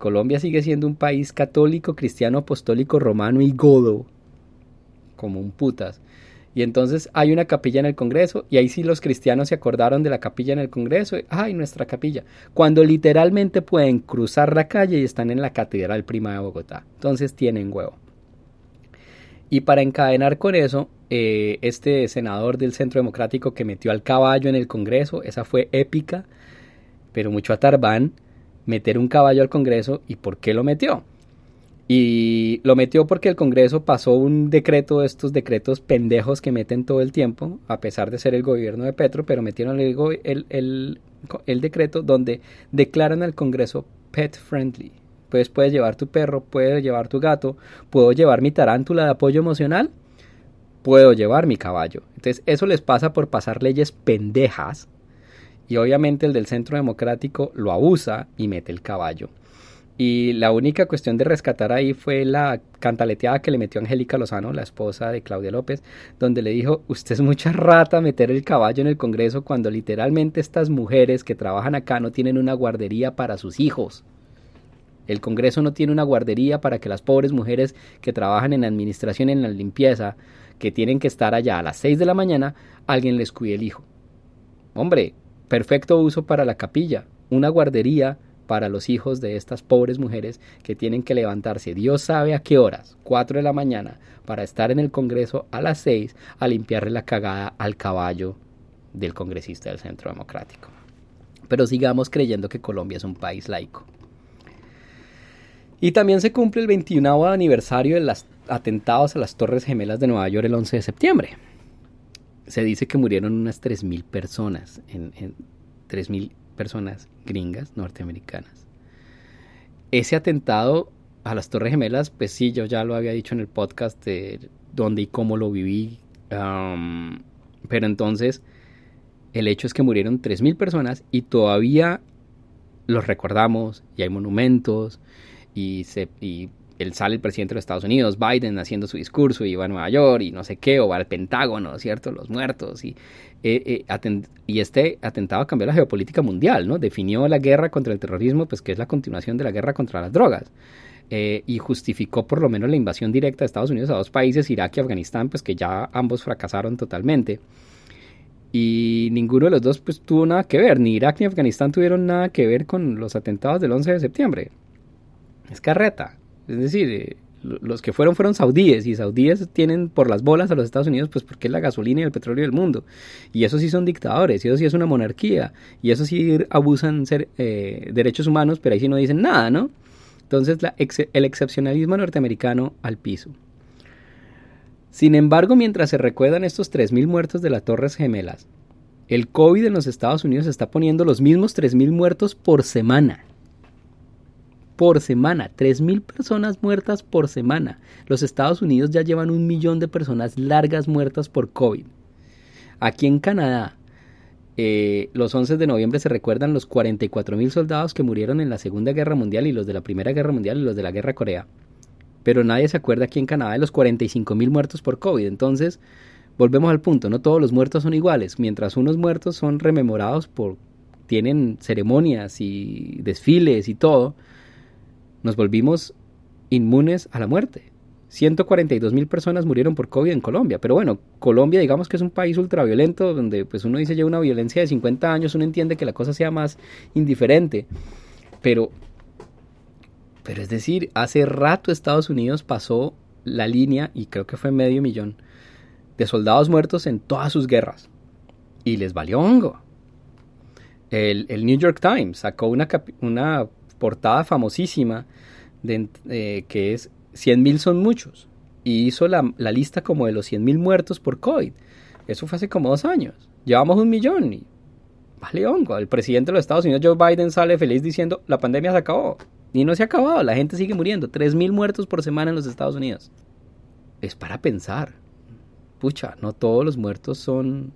Colombia sigue siendo un país católico, cristiano, apostólico, romano y godo, como un putas. Y entonces hay una capilla en el Congreso y ahí sí los cristianos se acordaron de la capilla en el Congreso. Ay, nuestra capilla. Cuando literalmente pueden cruzar la calle y están en la Catedral Prima de Bogotá. Entonces tienen huevo. Y para encadenar con eso, eh, este senador del Centro Democrático que metió al caballo en el Congreso, esa fue épica, pero mucho a meter un caballo al Congreso y por qué lo metió. Y lo metió porque el Congreso pasó un decreto, estos decretos pendejos que meten todo el tiempo, a pesar de ser el gobierno de Petro, pero metieron el, el, el decreto donde declaran al Congreso pet friendly. Pues puedes llevar tu perro, puedes llevar tu gato, puedo llevar mi tarántula de apoyo emocional, puedo llevar mi caballo. Entonces eso les pasa por pasar leyes pendejas y obviamente el del Centro Democrático lo abusa y mete el caballo. Y la única cuestión de rescatar ahí fue la cantaleteada que le metió Angélica Lozano, la esposa de Claudia López, donde le dijo, usted es mucha rata meter el caballo en el Congreso cuando literalmente estas mujeres que trabajan acá no tienen una guardería para sus hijos. El Congreso no tiene una guardería para que las pobres mujeres que trabajan en la administración, en la limpieza, que tienen que estar allá a las 6 de la mañana, alguien les cuide el hijo. Hombre, perfecto uso para la capilla, una guardería para los hijos de estas pobres mujeres que tienen que levantarse, Dios sabe a qué horas, 4 de la mañana, para estar en el Congreso a las 6 a limpiarle la cagada al caballo del congresista del Centro Democrático. Pero sigamos creyendo que Colombia es un país laico. Y también se cumple el 21 aniversario de los atentados a las Torres Gemelas de Nueva York el 11 de septiembre. Se dice que murieron unas 3.000 personas, en, 3.000 personas gringas norteamericanas. Ese atentado a las Torres Gemelas, pues sí, yo ya lo había dicho en el podcast de dónde y cómo lo viví. pero entonces, el hecho es que murieron 3.000 personas y todavía los recordamos y hay monumentos y, se, y él sale el presidente de los Estados Unidos, Biden, haciendo su discurso y va a Nueva York y no sé qué, o va al Pentágono, ¿cierto? Los muertos. Y, eh, eh, este atentado cambió la geopolítica mundial, ¿no? Definió la guerra contra el terrorismo, pues que es la continuación de la guerra contra las drogas. Eh, y justificó por lo menos la invasión directa de Estados Unidos a dos países, Irak y Afganistán, pues que ya ambos fracasaron totalmente. Y ninguno de los dos pues tuvo nada que ver, ni Irak ni Afganistán tuvieron nada que ver con los atentados del 11 de septiembre es carreta. Es decir, eh, los que fueron fueron saudíes y saudíes tienen por las bolas a los Estados Unidos pues porque es la gasolina y el petróleo del mundo. Y eso sí son dictadores, y eso sí es una monarquía, y eso sí abusan ser, eh, derechos humanos, pero ahí sí no dicen nada, ¿no? Entonces el excepcionalismo norteamericano al piso. Sin embargo, mientras se recuerdan estos 3.000 muertos de las Torres Gemelas, el COVID en los Estados Unidos está poniendo los mismos 3.000 muertos por semana por semana, 3.000 personas muertas por semana. Los Estados Unidos ya llevan un millón de personas largas muertas por COVID. Aquí en Canadá, eh, los 11 de noviembre se recuerdan los 44.000 soldados que murieron en la Segunda Guerra Mundial y los de la Primera Guerra Mundial y los de la Guerra Corea. pero nadie se acuerda aquí en Canadá de los 45 mil muertos por COVID. Entonces, volvemos al punto, no todos los muertos son iguales. Mientras unos muertos son rememorados por, tienen ceremonias y desfiles y todo, nos volvimos inmunes a la muerte. 142 mil personas murieron por COVID en Colombia. Pero bueno, Colombia digamos que es un país ultraviolento donde pues uno dice ya una violencia de 50 años, uno entiende que la cosa sea más indiferente. Pero, pero es decir, hace rato Estados Unidos pasó la línea, y creo que fue medio millón, de soldados muertos en todas sus guerras. Y les valió hongo. El, New York Times sacó una, una portada famosísima eh, que es 100.000 son muchos. Y hizo la, lista como de los 100.000 muertos por COVID. Eso fue hace como dos años. Llevamos un millón y vale hongo. El presidente de los Estados Unidos, Joe Biden, sale feliz diciendo, la pandemia se acabó. Y no se ha acabado, la gente sigue muriendo. 3.000 muertos por semana en los Estados Unidos. Es para pensar. Pucha, no todos los muertos son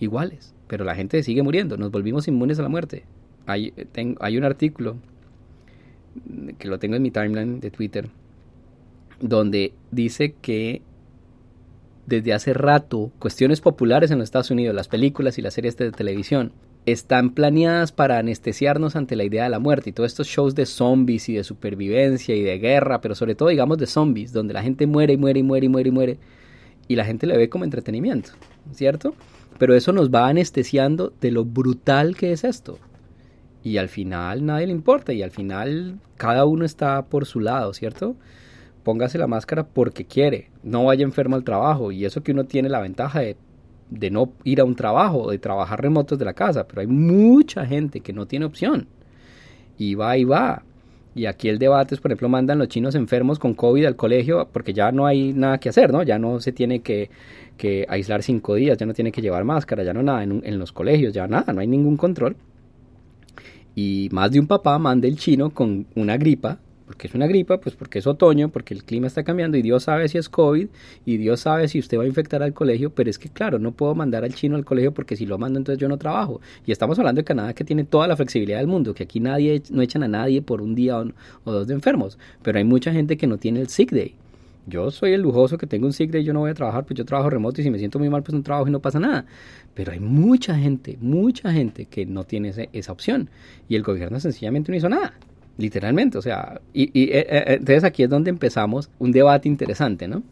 iguales, pero la gente sigue muriendo. Nos volvimos inmunes a la muerte. Hay, hay un artículo que lo tengo en mi timeline de Twitter donde dice que desde hace rato cuestiones populares en los Estados Unidos, las películas y las series de televisión, están planeadas para anestesiarnos ante la idea de la muerte y todos estos shows de zombies y de supervivencia y de guerra, pero sobre todo digamos de zombies, donde la gente muere y muere y muere y muere y muere y la gente le ve como entretenimiento, ¿cierto? Pero eso nos va anestesiando de lo brutal que es esto. Y al final nadie le importa y al final cada uno está por su lado, ¿cierto? póngase la máscara porque quiere, no vaya enfermo al trabajo y eso que uno tiene la ventaja de, no ir a un trabajo, de trabajar remotos de la casa, pero hay mucha gente que no tiene opción y va y va. Y aquí el debate es, por ejemplo, mandan los chinos enfermos con COVID al colegio porque ya no hay nada que hacer, ¿no? Ya no se tiene que, aislar cinco días, ya no tiene que llevar máscara, ya no nada en, en los colegios, ya nada, no hay ningún control. Y más de un papá manda el chino con una gripa porque es una gripa, pues porque es otoño, porque el clima está cambiando y Dios sabe si es COVID y Dios sabe si usted va a infectar al colegio, pero es que claro, no puedo mandar al chino al colegio porque si lo mando entonces yo no trabajo. Y estamos hablando de Canadá que tiene toda la flexibilidad del mundo, que aquí nadie no echan a nadie por un día o, dos de enfermos, pero hay mucha gente que no tiene el sick day. Yo soy el lujoso que tengo un sick day, yo no voy a trabajar, pues yo trabajo remoto y si me siento muy mal, pues no trabajo y no pasa nada. Pero hay mucha gente, mucha gente que no tiene esa opción y el gobierno sencillamente no hizo nada. Literalmente, o sea, y, eh, eh, entonces aquí es donde empezamos un debate interesante, ¿no?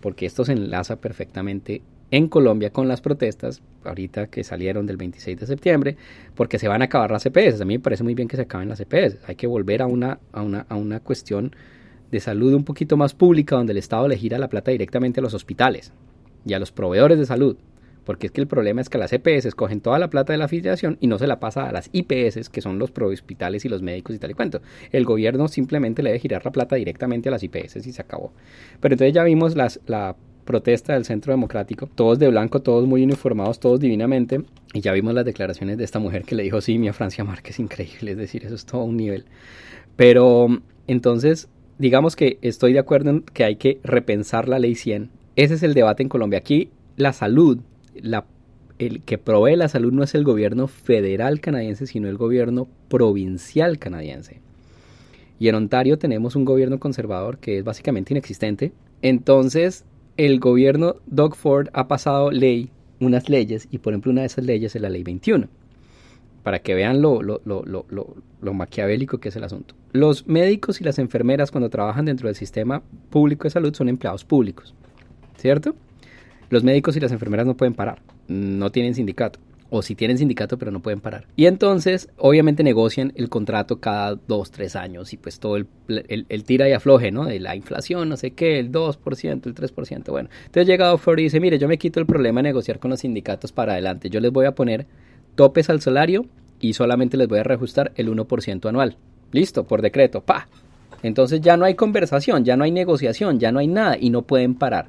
Porque esto se enlaza perfectamente en Colombia con las protestas, ahorita que salieron del 26 de septiembre, porque se van a acabar las CPS. A mí me parece muy bien que se acaben las CPS. Hay que volver a una, a una, a una cuestión de salud un poquito más pública, donde el Estado le gira la plata directamente a los hospitales y a los proveedores de salud porque es que el problema es que las EPS cogen toda la plata de la afiliación y no se la pasa a las IPS, que son los hospitales y los médicos y tal y cuento. El gobierno simplemente le debe girar la plata directamente a las IPS y se acabó. Pero entonces ya vimos la protesta del Centro Democrático, todos de blanco, todos muy uniformados, todos divinamente, y ya vimos las declaraciones de esta mujer que le dijo, sí, mi a Francia Márquez, increíble, es decir, eso es todo un nivel. Pero entonces, digamos que estoy de acuerdo en que hay que repensar la ley 100. Ese es el debate en Colombia. Aquí la salud el que provee la salud no es el gobierno federal canadiense, sino el gobierno provincial canadiense. Y en Ontario tenemos un gobierno conservador que es básicamente inexistente. Entonces, el gobierno Doug Ford ha pasado ley, unas leyes, y por ejemplo una de esas leyes es la ley 21, para que vean lo, lo, lo, lo maquiavélico que es el asunto. Los médicos y las enfermeras cuando trabajan dentro del sistema público de salud son empleados públicos, ¿cierto? Los médicos y las enfermeras no pueden parar, no tienen sindicato. O si tienen sindicato, pero no pueden parar. Y entonces, obviamente, negocian el contrato cada dos, tres años. Y pues todo el, tira y afloje, ¿no? De la inflación, no sé qué, el 2%, el 3%. Bueno, entonces llega Ford y dice: Mire, yo me quito el problema de negociar con los sindicatos para adelante. Yo les voy a poner topes al salario y solamente les voy a reajustar el 1% anual. Listo, por decreto, pa. Entonces ya no hay conversación, ya no hay negociación, ya no hay nada y no pueden parar.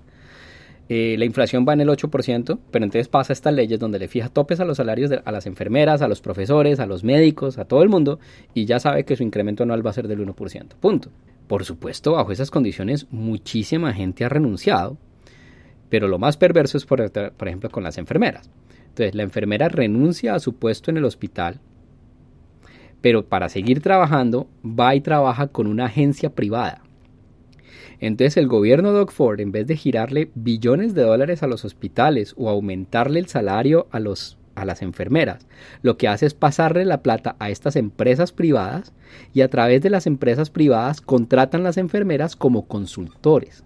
Eh, la inflación va en el 8%, pero entonces pasa estas leyes donde le fija topes a los salarios a las enfermeras, a los profesores, a los médicos, a todo el mundo, y ya sabe que su incremento anual va a ser del 1%. Punto. Por supuesto, bajo esas condiciones, muchísima gente ha renunciado, pero lo más perverso es, por ejemplo, con las enfermeras. Entonces, la enfermera renuncia a su puesto en el hospital, pero para seguir trabajando, va y trabaja con una agencia privada Entonces el gobierno de Ford, en vez de girarle billones de dólares a los hospitales o aumentarle el salario a, los, a las enfermeras, lo que hace es pasarle la plata a estas empresas privadas y a través de las empresas privadas contratan las enfermeras como consultores,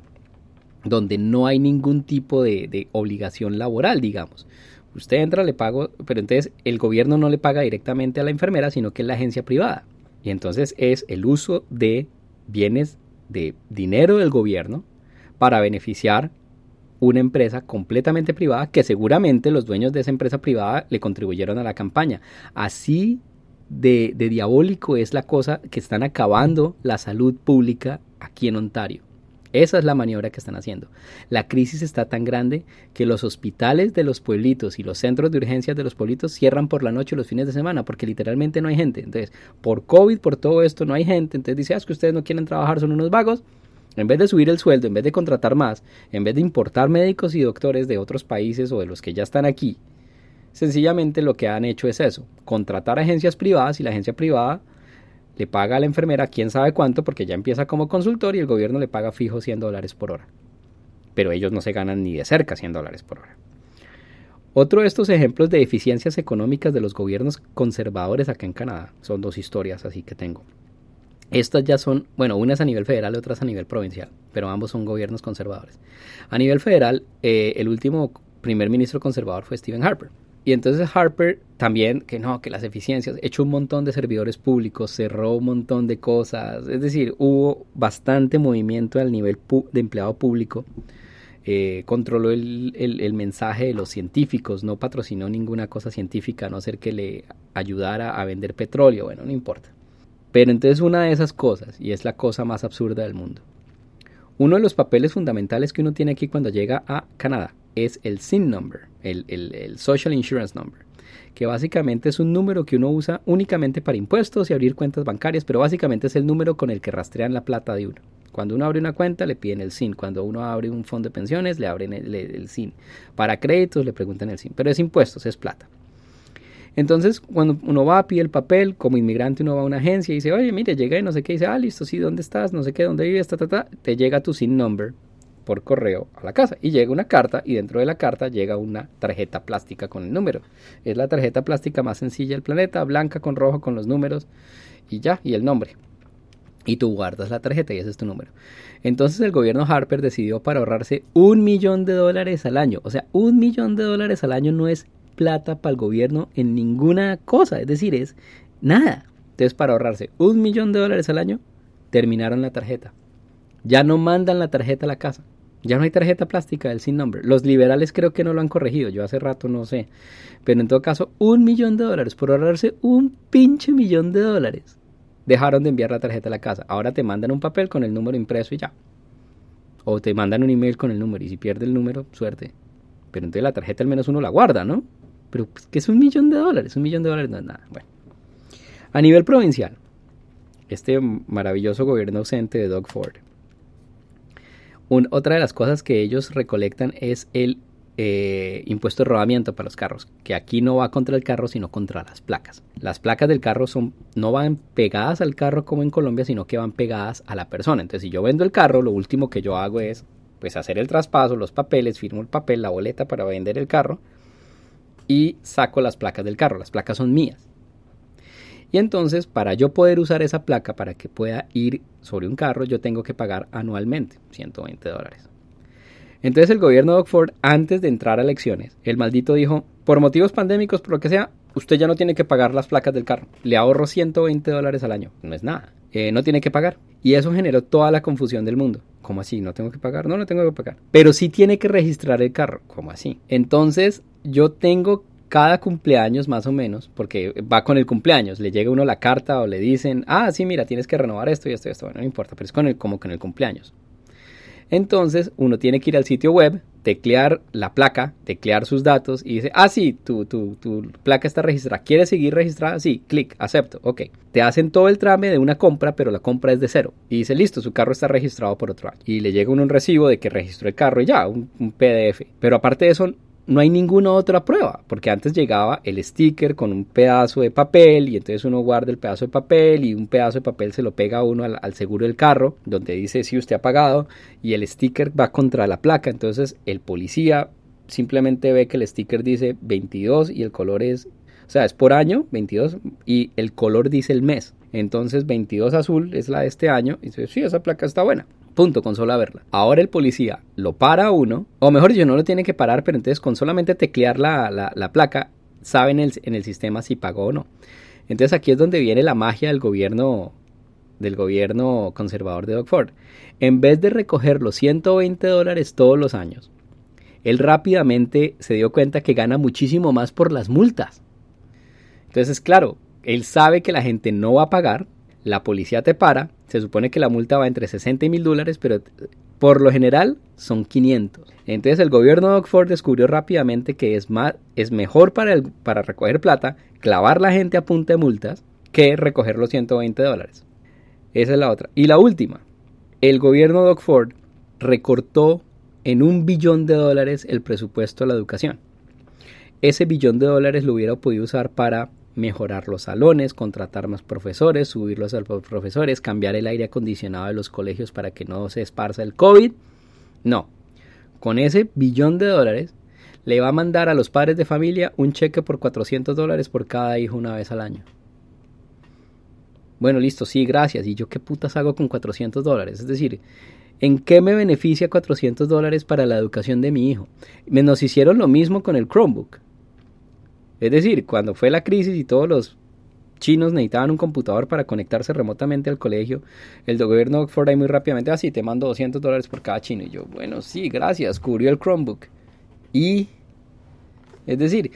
donde no hay ningún tipo de, de obligación laboral, digamos. Usted entra, le pago, pero entonces el gobierno no le paga directamente a la enfermera, sino que es la agencia privada. Y entonces es el uso de bienes de dinero del gobierno para beneficiar una empresa completamente privada que seguramente los dueños de esa empresa privada le contribuyeron a la campaña. Así de, de diabólico es la cosa que están acabando la salud pública aquí en Ontario. Esa es la maniobra que están haciendo. La crisis está tan grande que los hospitales de los pueblitos y los centros de urgencias de los pueblitos cierran por la noche los fines de semana porque literalmente no hay gente. Entonces, por COVID, por todo esto, no hay gente. Entonces dice, ah, es que ustedes no quieren trabajar, son unos vagos. En vez de subir el sueldo, en vez de contratar más, en vez de importar médicos y doctores de otros países o de los que ya están aquí, sencillamente lo que han hecho es eso, contratar agencias privadas y la agencia privada le paga a la enfermera quién sabe cuánto porque ya empieza como consultor y el gobierno le paga fijo 100 dólares por hora. Pero ellos no se ganan ni de cerca 100 dólares por hora. Otro de estos ejemplos de eficiencias económicas de los gobiernos conservadores acá en Canadá son dos historias así que tengo. Estas ya son, bueno, una es a nivel federal y otra es a nivel provincial, pero ambos son gobiernos conservadores. A nivel federal, eh, el último primer ministro conservador fue Stephen Harper. Y entonces Harper también, que no, que las eficiencias, echó un montón de servidores públicos, cerró un montón de cosas, es decir, hubo bastante movimiento al nivel de empleado público, eh, controló el, el, mensaje de los científicos, no patrocinó ninguna cosa científica, a no ser que le ayudara a vender petróleo, bueno, no importa. Pero entonces una de esas cosas, y es la cosa más absurda del mundo, uno de los papeles fundamentales que uno tiene aquí cuando llega a Canadá es el SIN number, el, Social Insurance Number, que básicamente es un número que uno usa únicamente para impuestos y abrir cuentas bancarias, pero básicamente es el número con el que rastrean la plata de uno. Cuando uno abre una cuenta le piden el SIN, cuando uno abre un fondo de pensiones le abren el, el SIN, para créditos le preguntan el SIN, pero es impuestos, es plata. Entonces, cuando uno va a pie el papel, como inmigrante uno va a una agencia y dice, oye, mire, llega y no sé qué, y dice, ah, listo, sí, ¿dónde estás? No sé qué, ¿dónde vives? Ta, ta, ta. Te llega tu SIN number por correo a la casa y llega una carta y dentro de la carta llega una tarjeta plástica con el número. Es la tarjeta plástica más sencilla del planeta, blanca con rojo con los números y ya, y el nombre. Y tú guardas la tarjeta y ese es tu número. Entonces el gobierno Harper decidió para ahorrarse un millón de dólares al año. O sea, un millón de dólares al año no es plata para el gobierno en ninguna cosa, es decir, es nada. Entonces, para ahorrarse un millón de dólares al año, terminaron la tarjeta. Ya no mandan la tarjeta a la casa. Ya no hay tarjeta plástica del SIN number. Los liberales creo que no lo han corregido. Yo hace rato no sé. Pero en todo caso, un millón de dólares por ahorrarse un pinche millón de dólares. Dejaron de enviar la tarjeta a la casa. Ahora te mandan un papel con el número impreso y ya. O te mandan un email con el número. Y si pierde el número, suerte. Pero entonces la tarjeta al menos uno la guarda, ¿no? Pero pues, que es un millón de dólares, un millón de dólares no es nada. Bueno, a nivel provincial, este maravilloso gobierno ausente de Doug Ford, otra de las cosas que ellos recolectan es el eh, impuesto de rodamiento para los carros, que aquí no va contra el carro, sino contra las placas. Las placas del carro son, no van pegadas al carro como en Colombia, sino que van pegadas a la persona. Entonces, si yo vendo el carro, lo último que yo hago es pues hacer el traspaso, los papeles, firmo el papel, la boleta para vender el carro y saco las placas del carro. Las placas son mías. Y entonces, para yo poder usar esa placa para que pueda ir sobre un carro, yo tengo que pagar anualmente 120 dólares. Entonces el gobierno de Oxford, antes de entrar a elecciones, el maldito dijo, por motivos pandémicos, por lo que sea, usted ya no tiene que pagar las placas del carro. Le ahorro 120 dólares al año. No es nada. Eh, no tiene que pagar. Y eso generó toda la confusión del mundo. ¿Cómo así? ¿No tengo que pagar? No, no tengo que pagar. Pero sí tiene que registrar el carro. ¿Cómo así? Entonces yo tengo cada cumpleaños más o menos, porque va con el cumpleaños, le llega uno la carta o le dicen, ah, sí, mira, tienes que renovar esto y esto y esto, bueno, no importa, pero es con el, como con el cumpleaños. Entonces uno tiene que ir al sitio web, teclear la placa, teclear sus datos y dice, ah, sí, tu, tu, tu placa está registrada. ¿Quieres seguir registrada? Sí, clic, acepto, ok. Te hacen todo el trame de una compra, pero la compra es de cero. Y dice, listo, su carro está registrado por otro año. Y le llega uno un recibo de que registró el carro y ya, un, un PDF. Pero aparte de eso, no hay ninguna otra prueba, porque antes llegaba el sticker con un pedazo de papel y entonces uno guarda el pedazo de papel y un pedazo de papel se lo pega a uno al, seguro del carro, donde dice si usted ha pagado y el sticker va contra la placa, entonces el policía simplemente ve que el sticker dice 22 y el color es, o sea, es por año, 22, y el color dice el mes. Entonces 22 azul es la de este año y dice, sí, esa placa está buena. Punto, con solo verla. Ahora el policía lo para a uno, o mejor dicho, no lo tiene que parar, pero entonces con solamente teclear la, la, placa, sabe en el, en el sistema si pagó o no. Entonces aquí es donde viene la magia del gobierno del gobierno conservador de Doug Ford. En vez de recoger los 120 dólares todos los años, él rápidamente se dio cuenta que gana muchísimo más por las multas. Entonces, claro, él sabe que la gente no va a pagar, la policía te para, se supone que la multa va entre 60 y mil dólares, pero por lo general son 500. Entonces el gobierno de Oxford descubrió rápidamente que es, más, es mejor para, el, para recoger plata clavar la gente a punta de multas que recoger los 120 dólares. Esa es la otra. Y la última, el gobierno de Oxford recortó en un billón de dólares el presupuesto a la educación. Ese billón de dólares lo hubiera podido usar para mejorar los salones, contratar más profesores, subirlos a los profesores, cambiar el aire acondicionado de los colegios para que no se esparza el COVID. No, con ese billón de dólares le va a mandar a los padres de familia un cheque por 400 dólares por cada hijo una vez al año. Bueno, listo, sí, gracias. ¿Y yo qué putas hago con 400 dólares? Es decir, ¿en qué me beneficia 400 dólares para la educación de mi hijo? Nos hicieron lo mismo con el Chromebook. Es decir, cuando fue la crisis y todos los chinos necesitaban un computador para conectarse remotamente al colegio, el gobierno de Oxford ahí muy rápidamente, así, ah, te mando 200 dólares por cada chino. Y yo, bueno, sí, gracias, cubrió el Chromebook. Y, es decir,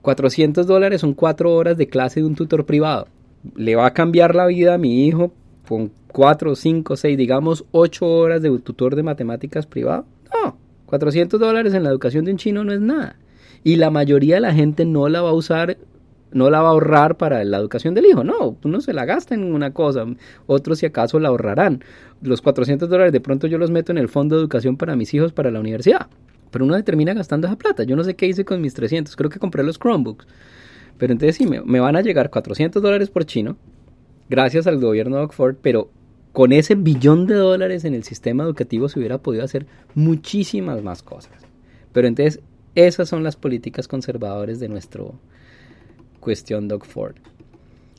400 dólares son 4 horas de clase de un tutor privado. ¿Le va a cambiar la vida a mi hijo con 4, 5, 6, digamos 8 horas de tutor de matemáticas privado? No, 400 dólares en la educación de un chino no es nada y la mayoría de la gente no la va a usar no la va a ahorrar para la educación del hijo, no, uno se la gasta en una cosa, otros si acaso la ahorrarán. Los 400 dólares de pronto yo los meto en el fondo de educación para mis hijos para la universidad, pero uno termina gastando esa plata, yo no sé qué hice con mis 300, creo que compré los Chromebooks, pero entonces sí, me, me van a llegar 400 dólares por chino, gracias al gobierno de Oxford, pero con ese billón de dólares en el sistema educativo se hubiera podido hacer muchísimas más cosas. Pero entonces esas son las políticas conservadoras de nuestro cuestión Doug Ford.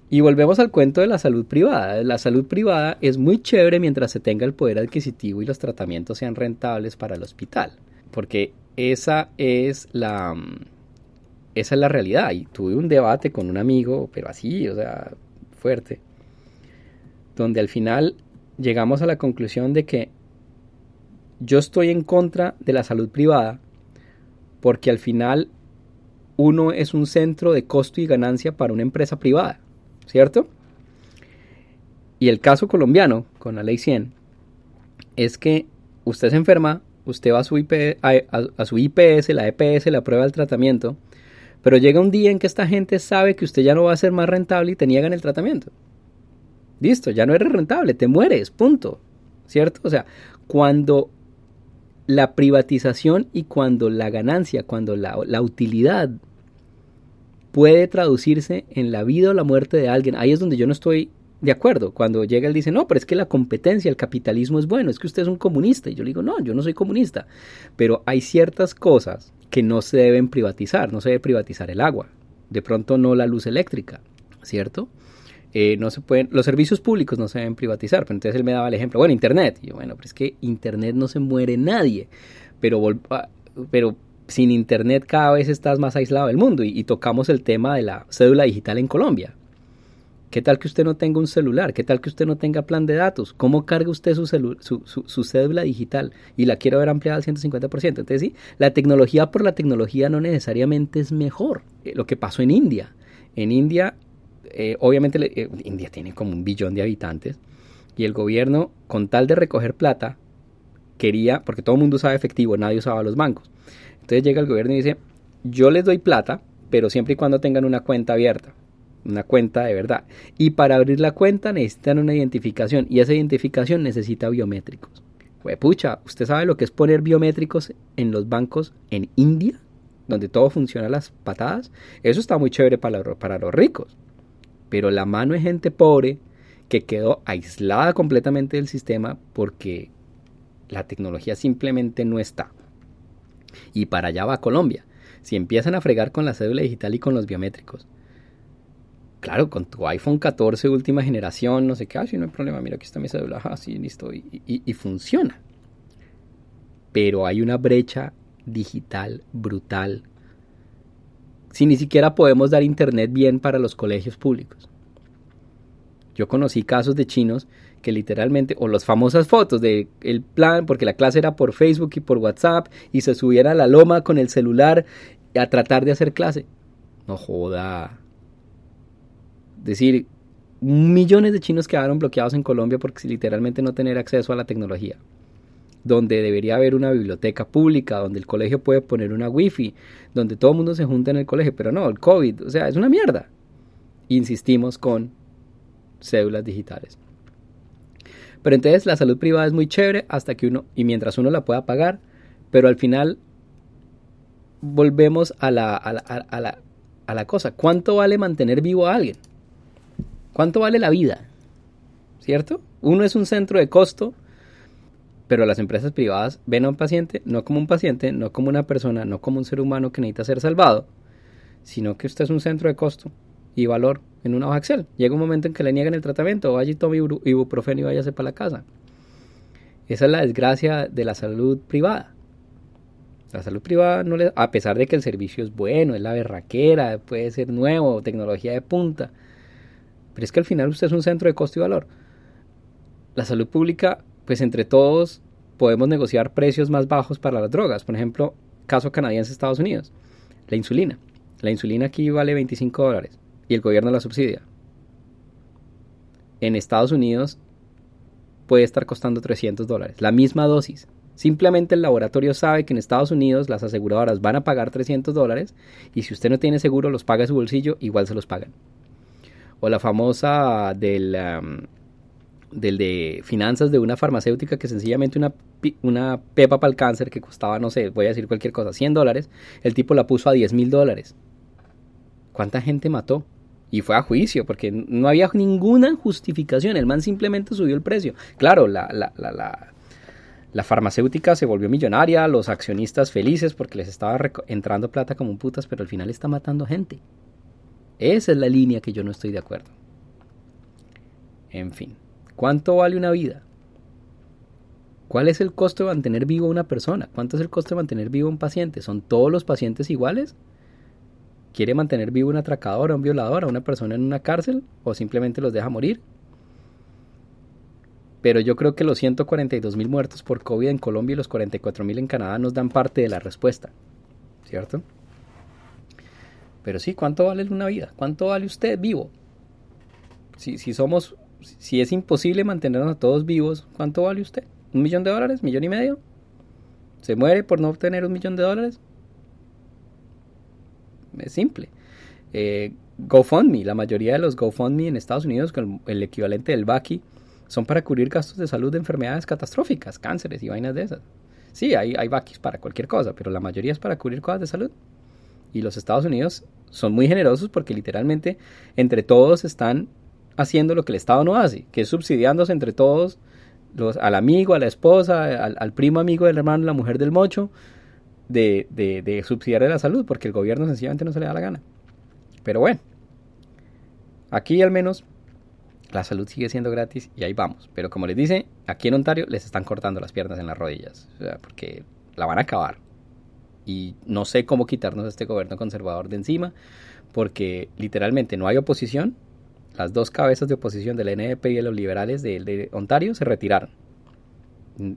Y volvemos al cuento de la salud privada. La salud privada es muy chévere mientras se tenga el poder adquisitivo y los tratamientos sean rentables para el hospital. Porque esa es la, esa es la realidad. Y tuve un debate con un amigo, pero así, o sea, fuerte, donde al final llegamos a la conclusión de que yo estoy en contra de la salud privada porque al final uno es un centro de costo y ganancia para una empresa privada, ¿cierto? Y el caso colombiano con la ley 100 es que usted se enferma, usted va a su, a, su IPS, la EPS, la prueba del tratamiento, pero llega un día en que esta gente sabe que usted ya no va a ser más rentable y te niegan el tratamiento. Listo, ya no eres rentable, te mueres, punto. ¿Cierto? O sea, cuando la privatización y cuando la ganancia, cuando la, utilidad puede traducirse en la vida o la muerte de alguien, ahí es donde yo no estoy de acuerdo. Cuando llega él dice, no, pero es que la competencia, el capitalismo es bueno, es que usted es un comunista. Y yo le digo, no, yo no soy comunista. Pero hay ciertas cosas que no se deben privatizar, no se debe privatizar el agua, de pronto no la luz eléctrica, ¿cierto? Eh, no se pueden, los servicios públicos no se deben privatizar. Pero entonces él me daba el ejemplo, bueno, Internet. Y yo, bueno, pero es que Internet no se muere nadie, pero, ah, pero sin Internet cada vez estás más aislado del mundo. Y, tocamos el tema de la cédula digital en Colombia. ¿Qué tal que usted no tenga un celular? ¿Qué tal que usted no tenga plan de datos? ¿Cómo carga usted su, su, cédula digital? Y la quiero ver ampliada al 150%. Entonces sí, la tecnología por la tecnología no necesariamente es mejor. Eh, lo que pasó en India. En India eh, obviamente eh, India tiene como un billón de habitantes y el gobierno, con tal de recoger plata, quería, porque todo el mundo usaba efectivo, nadie usaba los bancos. Entonces llega el gobierno y dice, yo les doy plata, pero siempre y cuando tengan una cuenta abierta, una cuenta de verdad. Y para abrir la cuenta necesitan una identificación y esa identificación necesita biométricos. pucha, ¿usted sabe lo que es poner biométricos en los bancos en India? donde todo funciona a las patadas, eso está muy chévere para, para los ricos. Pero la mano de gente pobre que quedó aislada completamente del sistema porque la tecnología simplemente no está. Y para allá va Colombia. Si empiezan a fregar con la cédula digital y con los biométricos, claro, con tu iPhone 14 última generación, no sé qué, ah, no hay problema, mira, aquí está mi cédula, así, listo, y funciona. Pero hay una brecha digital brutal. Si ni siquiera podemos dar internet bien para los colegios públicos. Yo conocí casos de chinos que literalmente, o las famosas fotos de el plan, porque la clase era por Facebook y por WhatsApp, y se subiera a la loma con el celular a tratar de hacer clase. No joda. Es decir, millones de chinos quedaron bloqueados en Colombia porque literalmente no tener acceso a la tecnología. Donde debería haber una biblioteca pública, donde el colegio puede poner una wifi, donde todo el mundo se junta en el colegio, pero no, el COVID, o sea, es una mierda. Insistimos con cédulas digitales. Pero entonces la salud privada es muy chévere hasta que uno, y mientras uno la pueda pagar, pero al final volvemos a la, a la, a la, cosa. ¿Cuánto vale mantener vivo a alguien? ¿Cuánto vale la vida? ¿Cierto? Uno es un centro de costo, pero las empresas privadas ven a un paciente no como un paciente, no como una persona, no como un ser humano que necesita ser salvado, sino que usted es un centro de costo y valor en una hoja Excel. Llega un momento en que le niegan el tratamiento, vaya y tome ibuprofeno y váyase para la casa. Esa es la desgracia de la salud privada. La salud privada, no le, a pesar de que el servicio es bueno, es la berraquera, puede ser nuevo, tecnología de punta, pero es que al final usted es un centro de costo y valor. La salud pública, pues entre todos podemos negociar precios más bajos para las drogas. Por ejemplo, caso canadiense Estados Unidos, la insulina. La insulina aquí vale 25 dólares y el gobierno la subsidia. En Estados Unidos puede estar costando 300 dólares, la misma dosis. Simplemente el laboratorio sabe que en Estados Unidos las aseguradoras van a pagar 300 dólares y si usted no tiene seguro los paga su bolsillo, igual se los pagan. O la famosa del, del de finanzas de una farmacéutica que sencillamente una, una pepa para el cáncer que costaba, no sé, voy a decir cualquier cosa, 100 dólares, el tipo la puso a 10 mil dólares. ¿Cuánta gente mató? Y fue a juicio, porque no había ninguna justificación. El man simplemente subió el precio. Claro, la, la, la, la farmacéutica se volvió millonaria, los accionistas felices porque les estaba entrando plata como putas, pero al final está matando gente. Esa es la línea que yo no estoy de acuerdo. En fin, ¿cuánto vale una vida? ¿Cuál es el costo de mantener vivo a una persona? ¿Cuánto es el costo de mantener vivo a un paciente? ¿Son todos los pacientes iguales? quiere mantener vivo un atracador, a un violador, a una persona en una cárcel o simplemente los deja morir. Pero yo creo que los 142 mil muertos por COVID en Colombia y los 44 mil en Canadá nos dan parte de la respuesta, ¿cierto? Pero sí, ¿cuánto vale una vida? ¿Cuánto vale usted vivo? Si, si somos, si es imposible mantenernos a todos vivos, ¿cuánto vale usted? ¿Un millón de dólares? ¿Millón y medio? ¿Se muere por no obtener un millón de dólares? es simple. Eh, GoFundMe, la mayoría de los GoFundMe en Estados Unidos, con el equivalente del Baki, son para cubrir gastos de salud de enfermedades catastróficas, cánceres y vainas de esas. Sí, hay, hay para cualquier cosa, pero la mayoría es para cubrir cosas de salud. Y los Estados Unidos son muy generosos porque literalmente entre todos están haciendo lo que el Estado no hace, que es subsidiándose entre todos, los, al amigo, a la esposa, al, primo amigo del hermano, la mujer del mocho, de, de, subsidiar la salud, porque el gobierno sencillamente no se le da la gana. Pero bueno, aquí al menos la salud sigue siendo gratis y ahí vamos. Pero como les dice, aquí en Ontario les están cortando las piernas en las rodillas, porque la van a acabar. Y no sé cómo quitarnos a este gobierno conservador de encima, porque literalmente no hay oposición. Las dos cabezas de oposición del NDP y de los liberales de, Ontario se retiraron.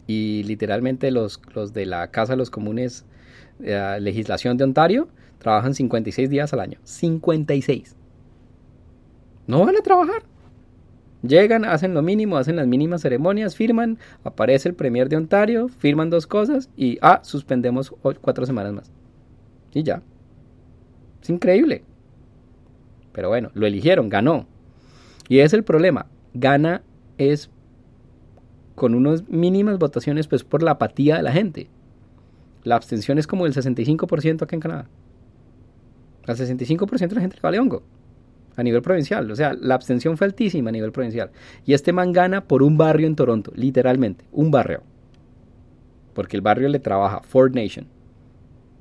Y literalmente los, los de la Casa de los Comunes la legislación de Ontario trabajan 56 días al año. 56. No van a trabajar. Llegan, hacen lo mínimo, hacen las mínimas ceremonias, firman, aparece el Premier de Ontario, firman dos cosas y, ah, suspendemos cuatro semanas más. Y ya. Es increíble. Pero bueno, lo eligieron, ganó. Y es el problema. Gana es con unas mínimas votaciones, pues por la apatía de la gente La abstención es como el 65% acá en Canadá. Al 65% de la gente le vale hongo a nivel provincial. O sea, la abstención fue altísima a nivel provincial. Y este man gana por un barrio en Toronto, literalmente, un barrio. Porque el barrio le trabaja Ford Nation.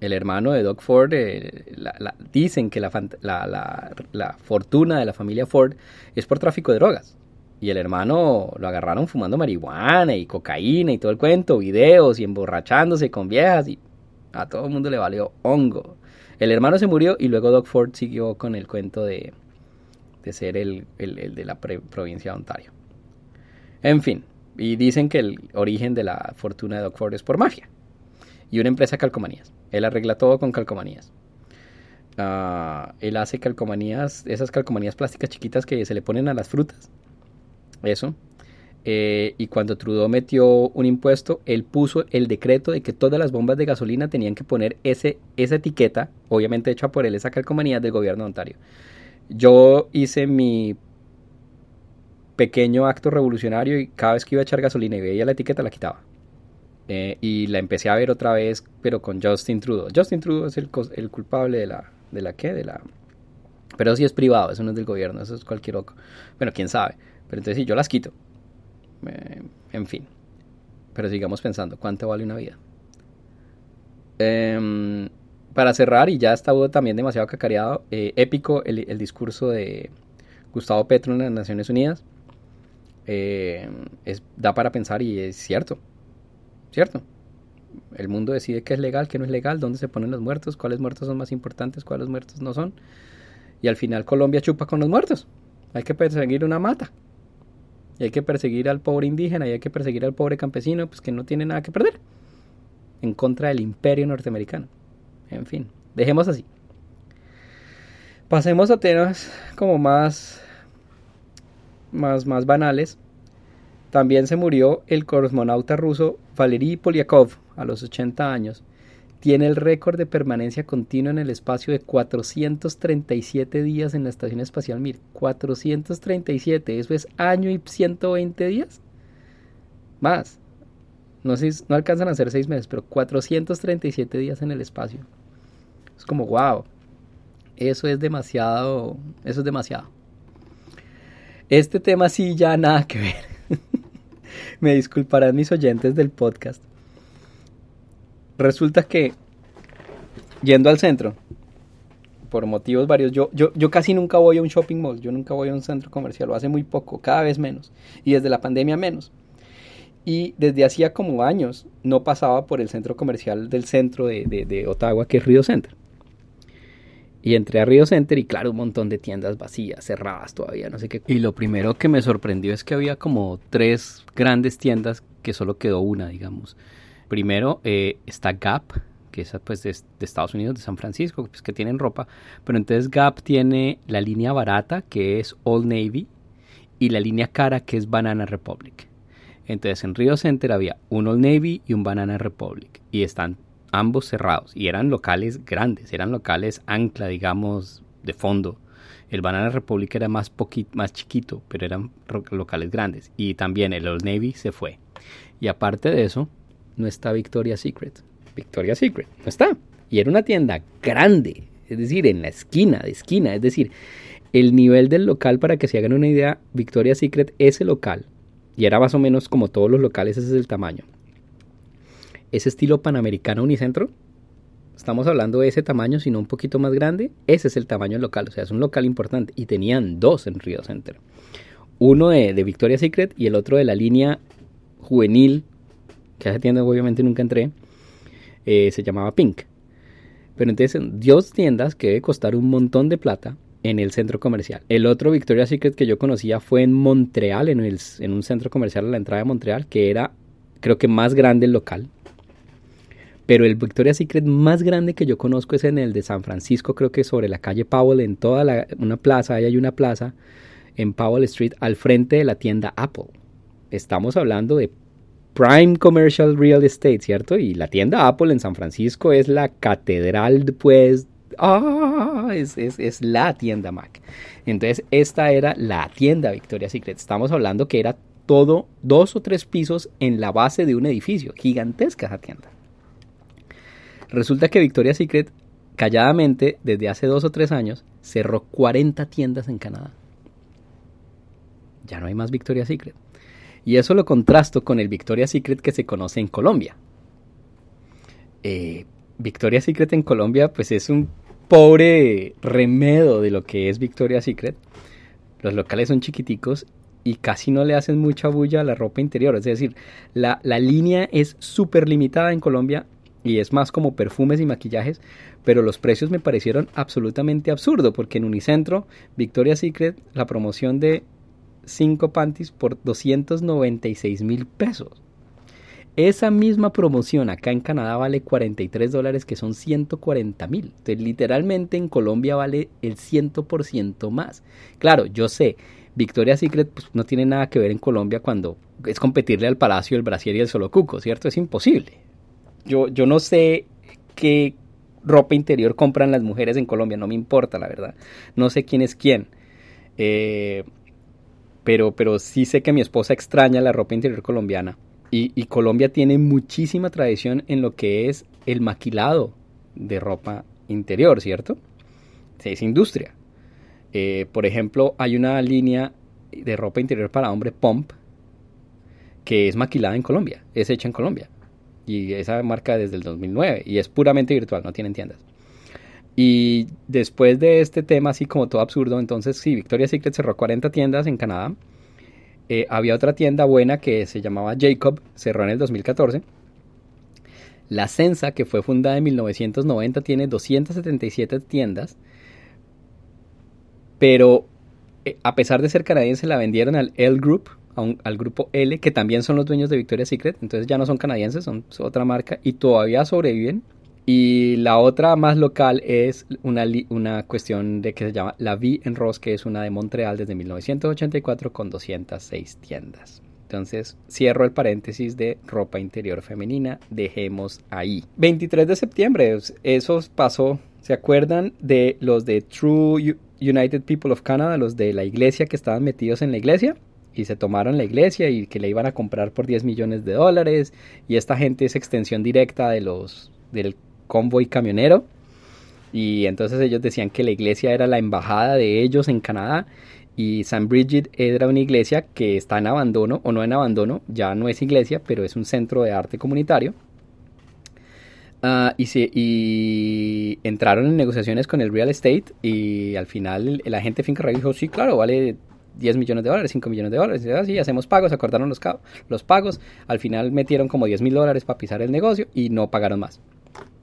El hermano de Doug Ford, eh, dicen que la, fortuna de la familia Ford es por tráfico de drogas. Y el hermano lo agarraron fumando marihuana y cocaína y todo el cuento, videos y emborrachándose con viejas y a todo el mundo le valió hongo. El hermano se murió y luego Doug Ford siguió con el cuento de, de ser el, de la provincia de Ontario. En fin, y dicen que el origen de la fortuna de Doug Ford es por mafia y una empresa de calcomanías. Él arregla todo con calcomanías. Ah, él hace calcomanías, esas calcomanías plásticas chiquitas que se le ponen a las frutas. Eso. Eh, y cuando Trudeau metió un impuesto, él puso el decreto de que todas las bombas de gasolina tenían que poner esa etiqueta, obviamente hecha por él, esa calcomanía del gobierno de Ontario. Yo hice mi pequeño acto revolucionario y cada vez que iba a echar gasolina y veía la etiqueta la quitaba. Eh, y la empecé a ver otra vez, pero con Justin Trudeau. Justin Trudeau es el, el culpable de la, de la qué, de la... Pero sí es privado, eso no es del gobierno, eso es cualquier oco. Bueno, quién sabe. Pero entonces sí, yo las quito. Eh, en fin. Pero sigamos pensando, ¿cuánto vale una vida? Eh, para cerrar, y ya estaba también demasiado cacareado, eh, épico el, discurso de Gustavo Petro en las Naciones Unidas. Es, da para pensar y es cierto, cierto. El mundo decide qué es legal, qué no es legal, dónde se ponen los muertos, cuáles muertos son más importantes, cuáles muertos no son. Y al final Colombia chupa con los muertos. Hay que perseguir una mata. Y hay que perseguir al pobre indígena y hay que perseguir al pobre campesino, pues que no tiene nada que perder. En contra del imperio norteamericano. En fin, dejemos así. Pasemos a temas como más, más, más banales. También se murió el cosmonauta ruso Valery Polyakov a los 80 años. Tiene el récord de permanencia continua en el espacio de 437 días en la Estación Espacial Mir. 437, eso es año y 120 días. Más. No, sé, no alcanzan a ser seis meses, pero 437 días en el espacio. Es como, wow, eso es demasiado, eso es demasiado. Este tema sí ya nada que ver. Me disculparán mis oyentes del podcast. Resulta que, yendo al centro, por motivos varios, yo, yo, yo casi nunca voy a un shopping mall, yo nunca voy a un centro comercial, lo hace muy poco, cada vez menos, y desde la pandemia menos y desde hacía como años no pasaba por el centro comercial del centro de, Ottawa, que es Río Center. Y entré a Río Center y claro, un montón de tiendas vacías, cerradas todavía, no sé qué. Y lo primero que me sorprendió es que había como tres grandes tiendas que solo quedó una, digamos. Primero eh, está Gap, que es pues de, de, Estados Unidos, de San Francisco, pues que tienen ropa. Pero entonces Gap tiene la línea barata, que es Old Navy, y la línea cara, que es Banana Republic. Entonces en Rio Center había un Old Navy y un Banana Republic y están ambos cerrados y eran locales grandes, eran locales ancla, digamos, de fondo. El Banana Republic era más, más chiquito, pero eran locales grandes. Y también el Old Navy se fue. Y aparte de eso, no está Victoria's Secret. Victoria's Secret, no está. Y era una tienda grande, es decir, en la esquina de esquina. Es decir, el nivel del local, para que se hagan una idea, Victoria's Secret, ese local y era más o menos como todos los locales, ese es el tamaño. Ese estilo panamericano unicentro, estamos hablando de ese tamaño, sino un poquito más grande, ese es el tamaño local, o sea, es un local importante. Y tenían dos en Rio Center. Uno de, Victoria's Secret y el otro de la línea juvenil, que esa tienda obviamente nunca entré, eh, se llamaba Pink. Pero entonces, dos tiendas que debe costar un montón de plata en el centro comercial. El otro Victoria's Secret que yo conocía fue en Montreal, en, el, en un centro comercial a la entrada de Montreal, que era creo que más grande el local. Pero el Victoria's Secret más grande que yo conozco es en el de San Francisco, creo que sobre la calle Powell, en toda la, una plaza, ahí hay una plaza en Powell Street al frente de la tienda Apple. Estamos hablando de Prime Commercial Real Estate, ¿cierto? Y la tienda Apple en San Francisco es la catedral, pues, ah, es, la tienda Mac. Entonces, esta era la tienda Victoria's Secret. Estamos hablando que era todo dos o tres pisos en la base de un edificio. Gigantesca esa tienda. Resulta que Victoria's Secret, calladamente, desde hace dos o tres años, cerró 40 tiendas en Canadá. Ya no hay más Victoria's Secret. Y eso lo contrasto con el Victoria's Secret que se conoce en Colombia. Eh, Victoria's Secret en Colombia, pues es un pobre remedo de lo que es Victoria's Secret. Los locales son chiquiticos y casi no le hacen mucha bulla a la ropa interior. Es decir, la, la línea es súper limitada en Colombia y es más como perfumes y maquillajes, pero los precios me parecieron absolutamente absurdo porque en Unicentro, Victoria's Secret, la promoción de 5 panties por 296 mil pesos. Esa misma promoción acá en Canadá vale 43 dólares, que son 140 mil. Entonces, literalmente en Colombia vale el 100% más. Claro, yo sé, Victoria's Secret pues, no tiene nada que ver en Colombia cuando es competirle al Palacio, el Brasier y el Solo Cuco, ¿cierto? Es imposible. Yo, yo no sé qué ropa interior compran las mujeres en Colombia, no me importa, la verdad. No sé quién es quién. Eh, pero, pero sí sé que mi esposa extraña la ropa interior colombiana y, Colombia tiene muchísima tradición en lo que es el maquilado de ropa interior, ¿cierto? Es industria. Eh, por ejemplo, hay una línea de ropa interior para hombre, Pump, que es maquilada en Colombia, es hecha en Colombia. Y esa marca desde el 2009 y es puramente virtual, no tienen tiendas. Y después de este tema así como todo absurdo, entonces sí, Victoria's Secret cerró 40 tiendas en Canadá eh, había otra tienda buena que se llamaba Jacob, cerró en el 2014. La Sensa, que fue fundada en 1990, tiene 277 tiendas, pero eh, a pesar de ser canadiense, la vendieron al L Group, al grupo L, que también son los dueños de Victoria's Secret, entonces ya no son canadienses, son otra marca y todavía sobreviven y la otra más local es una, una cuestión de que se llama La Vie en Rose, que es una de Montreal desde 1984 con 206 tiendas. Entonces cierro el paréntesis de ropa interior femenina, dejemos ahí. 23 de septiembre, eso pasó, ¿se acuerdan de los de True United People of Canada, los de la iglesia que estaban metidos en la iglesia? Y se tomaron la iglesia y que le iban a comprar por 10 millones de dólares y esta gente es extensión directa de los del convoy camionero. Y entonces ellos decían que la iglesia era la embajada de ellos en Canadá y San Bridget era una iglesia que está en abandono o no en abandono, ya no es iglesia, pero es un centro de arte comunitario. Ah, y, y, entraron en negociaciones con el real estate y al final el, agente finca dijo, sí, claro, vale 10 millones de dólares, 5 millones de dólares, y así hacemos pagos, acordaron los, los pagos, al final metieron como 10 mil dólares para pisar el negocio y no pagaron más.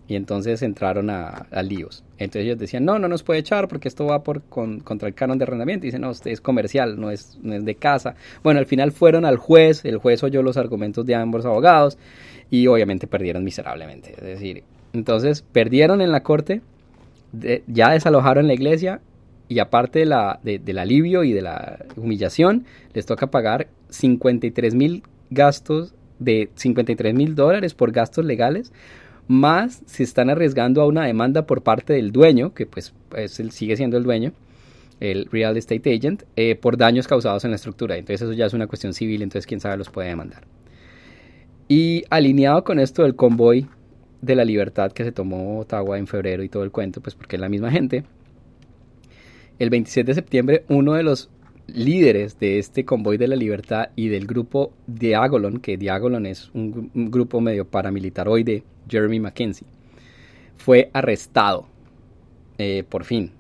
Y entonces entraron a, líos. Entonces ellos decían, no, no nos puede echar porque esto va por contra el canon de arrendamiento. Dicen, no, usted es comercial, no es, no es de casa. Bueno, al final fueron al juez, el juez oyó los argumentos de ambos abogados y obviamente perdieron miserablemente. Es decir, entonces perdieron en la corte, ya desalojaron la iglesia y aparte de la, del alivio y de la humillación, les toca pagar 53 mil gastos de 53 mil dólares por gastos legales más se están arriesgando a una demanda por parte del dueño, que pues sigue siendo el dueño, el real estate agent, eh, por daños causados en la estructura. Entonces eso ya es una cuestión civil, entonces quién sabe los puede demandar. Y alineado con esto del convoy de la libertad que se tomó Ottawa en febrero y todo el cuento, pues porque es la misma gente, el 27 de septiembre uno de los líderes de este convoy de la libertad y del grupo Diagolon, que Diagolon es un, grupo medio paramilitar hoy de Jeremy McKenzie, fue arrestado eh, por fin.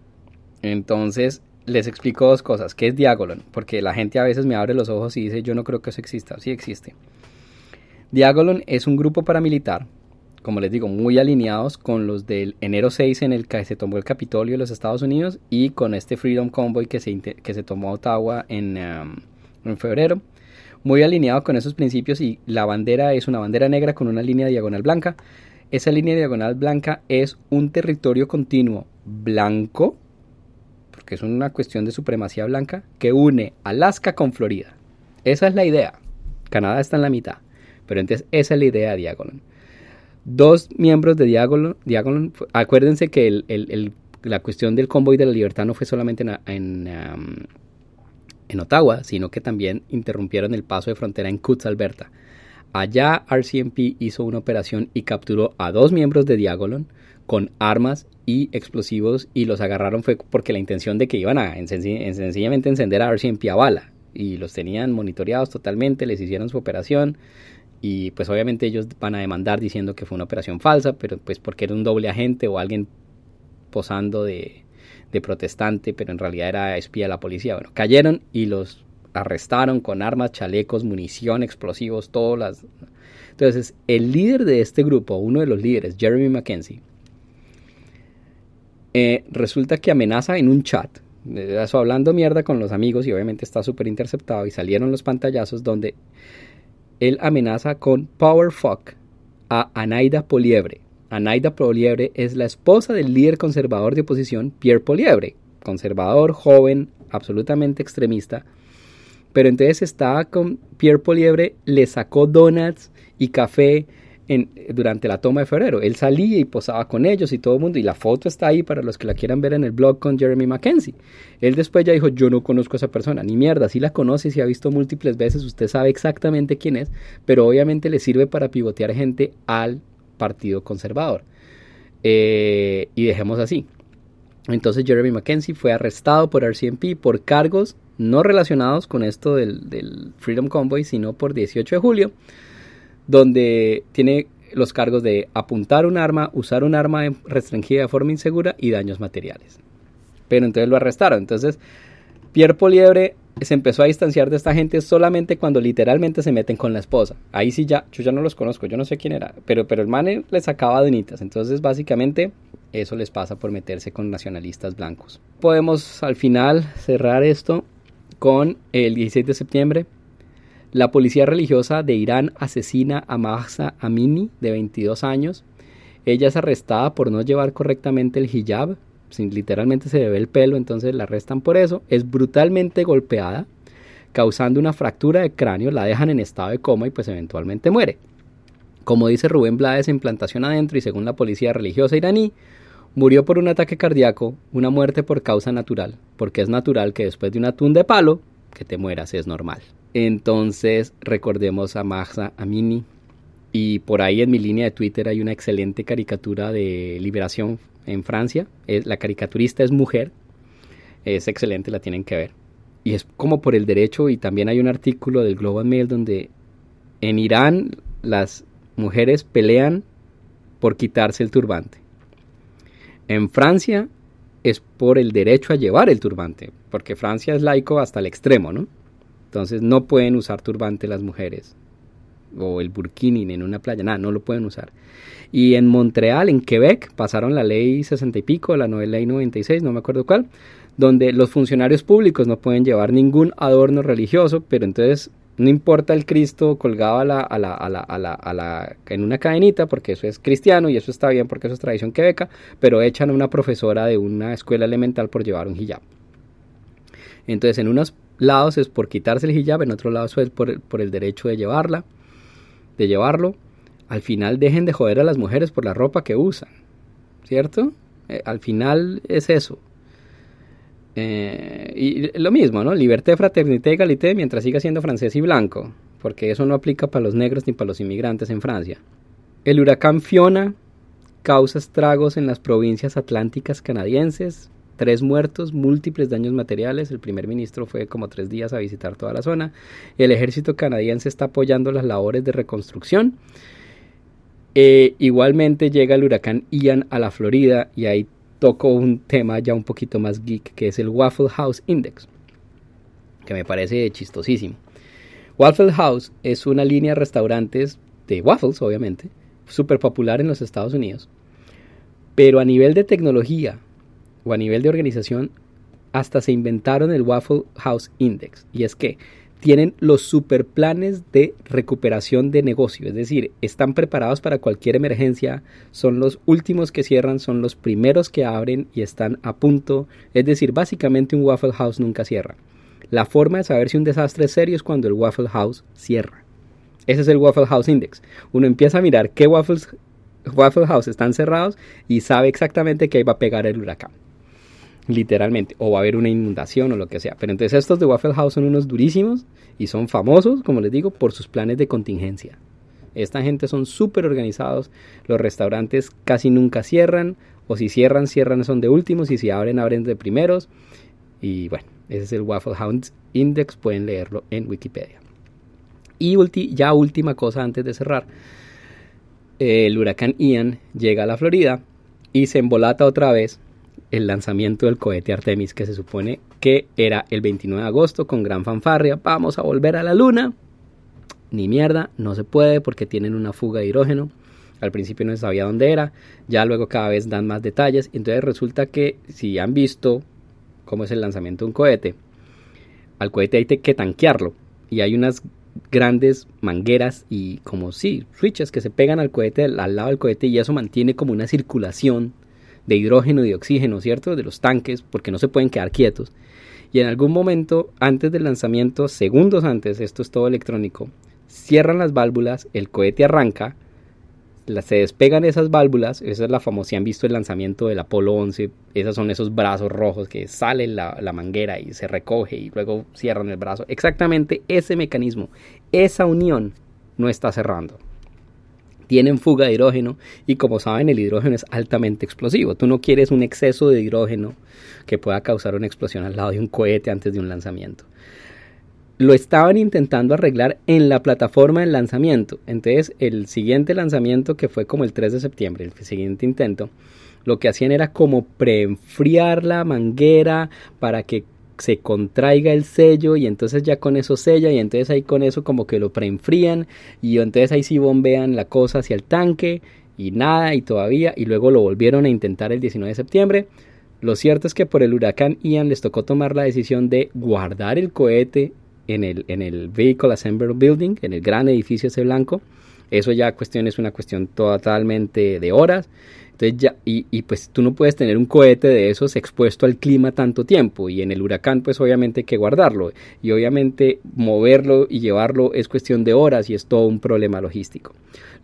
Entonces les explico dos cosas. ¿Qué es Diagolon? Porque la gente a veces me abre los ojos y dice yo no creo que eso exista. Sí existe. Diagolon es un grupo paramilitar como les digo, muy alineados con los del enero 6 en el que se tomó el Capitolio de los Estados Unidos y con este Freedom Convoy que se, que se tomó Ottawa en, um, en febrero. Muy alineado con esos principios y la bandera es una bandera negra con una línea diagonal blanca. Esa línea diagonal blanca es un territorio continuo blanco, porque es una cuestión de supremacía blanca, que une Alaska con Florida. Esa es la idea. Canadá está en la mitad, pero entonces esa es la idea de Diagonal dos miembros de Diagonal, acuérdense que la cuestión del convoy de la libertad no fue solamente en, en, Ottawa, sino que también interrumpieron el paso de frontera en Coots, Alberta. Allá RCMP hizo una operación y capturó a dos miembros de Diagolon con armas y explosivos y los agarraron fue porque la intención de que iban a sencillamente encender a RCMP a bala y los tenían monitoreados totalmente, les hicieron su operación y pues obviamente ellos van a demandar diciendo que fue una operación falsa, pero pues porque era un doble agente o alguien posando de, protestante, pero en realidad era espía de la policía. Bueno, cayeron y los arrestaron con armas, chalecos, munición, explosivos, todas las... Entonces, el líder de este grupo, uno de los líderes, Jeremy Mackenzie, eh, resulta que amenaza en un chat, eso hablando mierda con los amigos y obviamente está súper interceptado y salieron los pantallazos donde él amenaza con power fuck a Anaida Poliebre. Anaida Poliebre es la esposa del líder conservador de oposición Pierre Poliebre, conservador, joven, absolutamente extremista, pero entonces estaba con Pierre Poliebre, le sacó donuts y café durante la toma de febrero. Él salía y posaba con ellos y todo el mundo. Y la foto está ahí para los que la quieran ver en el blog con Jeremy Mackenzie. Él después ya dijo, yo no conozco a esa persona. Ni mierda, si la conoce, si ha visto múltiples veces, usted sabe exactamente quién es. Pero obviamente le sirve para pivotear gente al Partido Conservador. Eh, y dejemos así. Entonces Jeremy Mackenzie fue arrestado por RCMP por cargos no relacionados con esto del, Freedom Convoy, sino por 18 de julio, donde tiene los cargos de apuntar un arma, usar un arma restringida de forma insegura y daños materiales. Pero entonces lo arrestaron. Entonces, Pierre Poliebre se empezó a distanciar de esta gente solamente cuando literalmente se meten con la esposa. Ahí sí ya, yo ya no los conozco, yo no sé quién era, pero, pero el man les sacaba denitas. Entonces, básicamente, eso les pasa por meterse con nacionalistas blancos. Podemos al final cerrar esto con el 16 de septiembre. La policía religiosa de Irán asesina a Mahsa Amini, de 22 años. Ella es arrestada por no llevar correctamente el hijab, sin, literalmente se debe el pelo, entonces la arrestan por eso. Es brutalmente golpeada, causando una fractura de cráneo, la dejan en estado de coma y pues eventualmente muere. Como dice Rubén Blades en Plantación Adentro y según la policía religiosa iraní, Murió por un ataque cardíaco, una muerte por causa natural, porque es natural que después de un atún de palo, que te mueras es normal. Entonces recordemos a Mahsa Amini y por ahí en mi línea de Twitter hay una excelente caricatura de liberación en Francia. la caricaturista es mujer, es excelente, la tienen que ver. Y es como por el derecho y también hay un artículo del Global Mail donde en Irán las mujeres pelean por quitarse el turbante en Francia es por el derecho a llevar el turbante, porque Francia es laico hasta el extremo, ¿no? Entonces no pueden usar turbante las mujeres o el burkini en una playa, nada, no lo pueden usar. Y en Montreal, en Quebec, pasaron la ley 60 y pico, la ley 96, no me acuerdo cuál, donde los funcionarios públicos no pueden llevar ningún adorno religioso, pero entonces no importa el Cristo colgado a la, a la, a la, a la, en una cadenita, porque eso es cristiano y eso está bien porque eso es tradición quebeca, pero echan a una profesora de una escuela elemental por llevar un hijab. Entonces, en unos lados es por quitarse el hijab, en otros lados es por, por el derecho de llevarla, de llevarlo. Al final dejen de joder a las mujeres por la ropa que usan, ¿cierto? Eh, al final es eso. Eh, y lo mismo, ¿no? Liberté, fraternité, égalité mientras siga siendo francés y blanco, porque eso no aplica para los negros ni para los inmigrantes en Francia. El huracán Fiona causa estragos en las provincias atlánticas canadienses, tres muertos, múltiples daños materiales. El primer ministro fue como tres días a visitar toda la zona. El ejército canadiense está apoyando las labores de reconstrucción. Eh, igualmente llega el huracán Ian a la Florida y hay toco un tema ya un poquito más geek, que es el Waffle House Index, que me parece chistosísimo. Waffle House es una línea de restaurantes de waffles, obviamente, súper popular en los Estados Unidos, pero a nivel de tecnología o a nivel de organización, hasta se inventaron el Waffle House Index. Y es que tienen los super planes de recuperación de negocio, es decir, están preparados para cualquier emergencia, son los últimos que cierran, son los primeros que abren y están a punto, es decir, básicamente un Waffle House nunca cierra. La forma de saber si un desastre es serio es cuando el Waffle House cierra. Ese es el Waffle House Index. Uno empieza a mirar qué Waffles, Waffle House están cerrados y sabe exactamente que ahí va a pegar el huracán literalmente, o va a haber una inundación o lo que sea. Pero entonces estos de Waffle House son unos durísimos y son famosos, como les digo, por sus planes de contingencia. Esta gente son súper organizados, los restaurantes casi nunca cierran, o si cierran, cierran son de últimos, y si abren, abren de primeros. Y bueno, ese es el Waffle Hound Index, pueden leerlo en Wikipedia. Y ya última cosa antes de cerrar, el huracán Ian llega a la Florida y se embolata otra vez el lanzamiento del cohete Artemis que se supone que era el 29 de agosto con gran fanfarria. Vamos a volver a la luna. Ni mierda, no se puede porque tienen una fuga de hidrógeno. Al principio no se sabía dónde era, ya luego cada vez dan más detalles. Entonces resulta que si han visto cómo es el lanzamiento de un cohete, al cohete hay que tanquearlo. Y hay unas grandes mangueras y como sí, switches que se pegan al cohete, al lado del cohete y eso mantiene como una circulación de hidrógeno y de oxígeno, ¿cierto? De los tanques, porque no se pueden quedar quietos. Y en algún momento, antes del lanzamiento, segundos antes, esto es todo electrónico, cierran las válvulas, el cohete arranca, se despegan esas válvulas, esa es la famosa, si han visto el lanzamiento del Apolo 11, esos son esos brazos rojos que sale la, la, manguera y se recoge y luego cierran el brazo. Exactamente ese mecanismo, esa unión no está cerrando. Tienen fuga de hidrógeno y como saben el hidrógeno es altamente explosivo. Tú no quieres un exceso de hidrógeno que pueda causar una explosión al lado de un cohete antes de un lanzamiento lo estaban intentando arreglar en la plataforma del lanzamiento. Entonces, el siguiente lanzamiento, que fue como el 3 de septiembre, el siguiente intento, lo que hacían era como preenfriar la manguera para que se contraiga el sello y entonces ya con eso sella y entonces ahí con eso como que lo preenfrían y entonces ahí sí bombean la cosa hacia el tanque y nada y todavía y luego lo volvieron a intentar el 19 de septiembre. Lo cierto es que por el huracán Ian les tocó tomar la decisión de guardar el cohete en el, en el Vehicle Assembly Building, en el gran edificio ese blanco. Eso ya cuestión es una cuestión totalmente de horas. Entonces ya, y, y, pues tú no puedes tener un cohete de esos expuesto al clima tanto tiempo. Y en el huracán, pues obviamente hay que guardarlo. Y obviamente moverlo y llevarlo es cuestión de horas y es todo un problema logístico.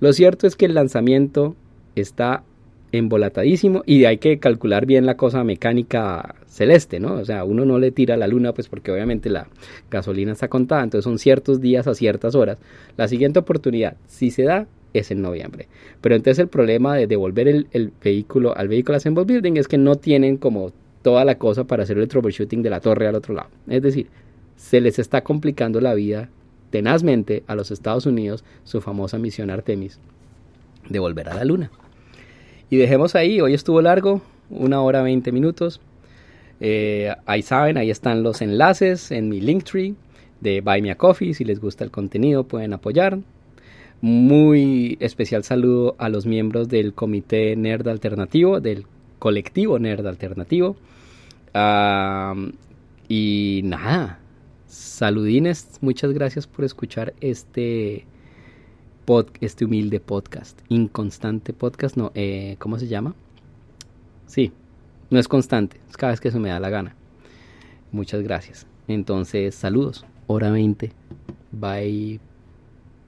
Lo cierto es que el lanzamiento está embolatadísimo y hay que calcular bien la cosa mecánica celeste, ¿no? O sea, uno no le tira a la luna pues porque obviamente la gasolina está contada, entonces son ciertos días a ciertas horas. La siguiente oportunidad, si se da, es en noviembre. Pero entonces el problema de devolver el, vehículo al vehículo Assemble Building es que no tienen como toda la cosa para hacer el troubleshooting de la torre al otro lado. Es decir, se les está complicando la vida tenazmente a los Estados Unidos su famosa misión Artemis de volver a la luna. Y dejemos ahí, hoy estuvo largo, una hora 20 minutos. Eh, ahí saben, ahí están los enlaces en mi Linktree de Buy Me a Coffee. Si les gusta el contenido, pueden apoyar. Muy especial saludo a los miembros del Comité Nerd Alternativo, del colectivo Nerd Alternativo. y nada, saludines, muchas gracias por escuchar este este humilde podcast. Inconstante podcast, no, eh, ¿cómo se llama? Sí, no es constante, es cada vez que se me da la gana. Muchas gracias. Entonces, saludos. Hora 20. Bye.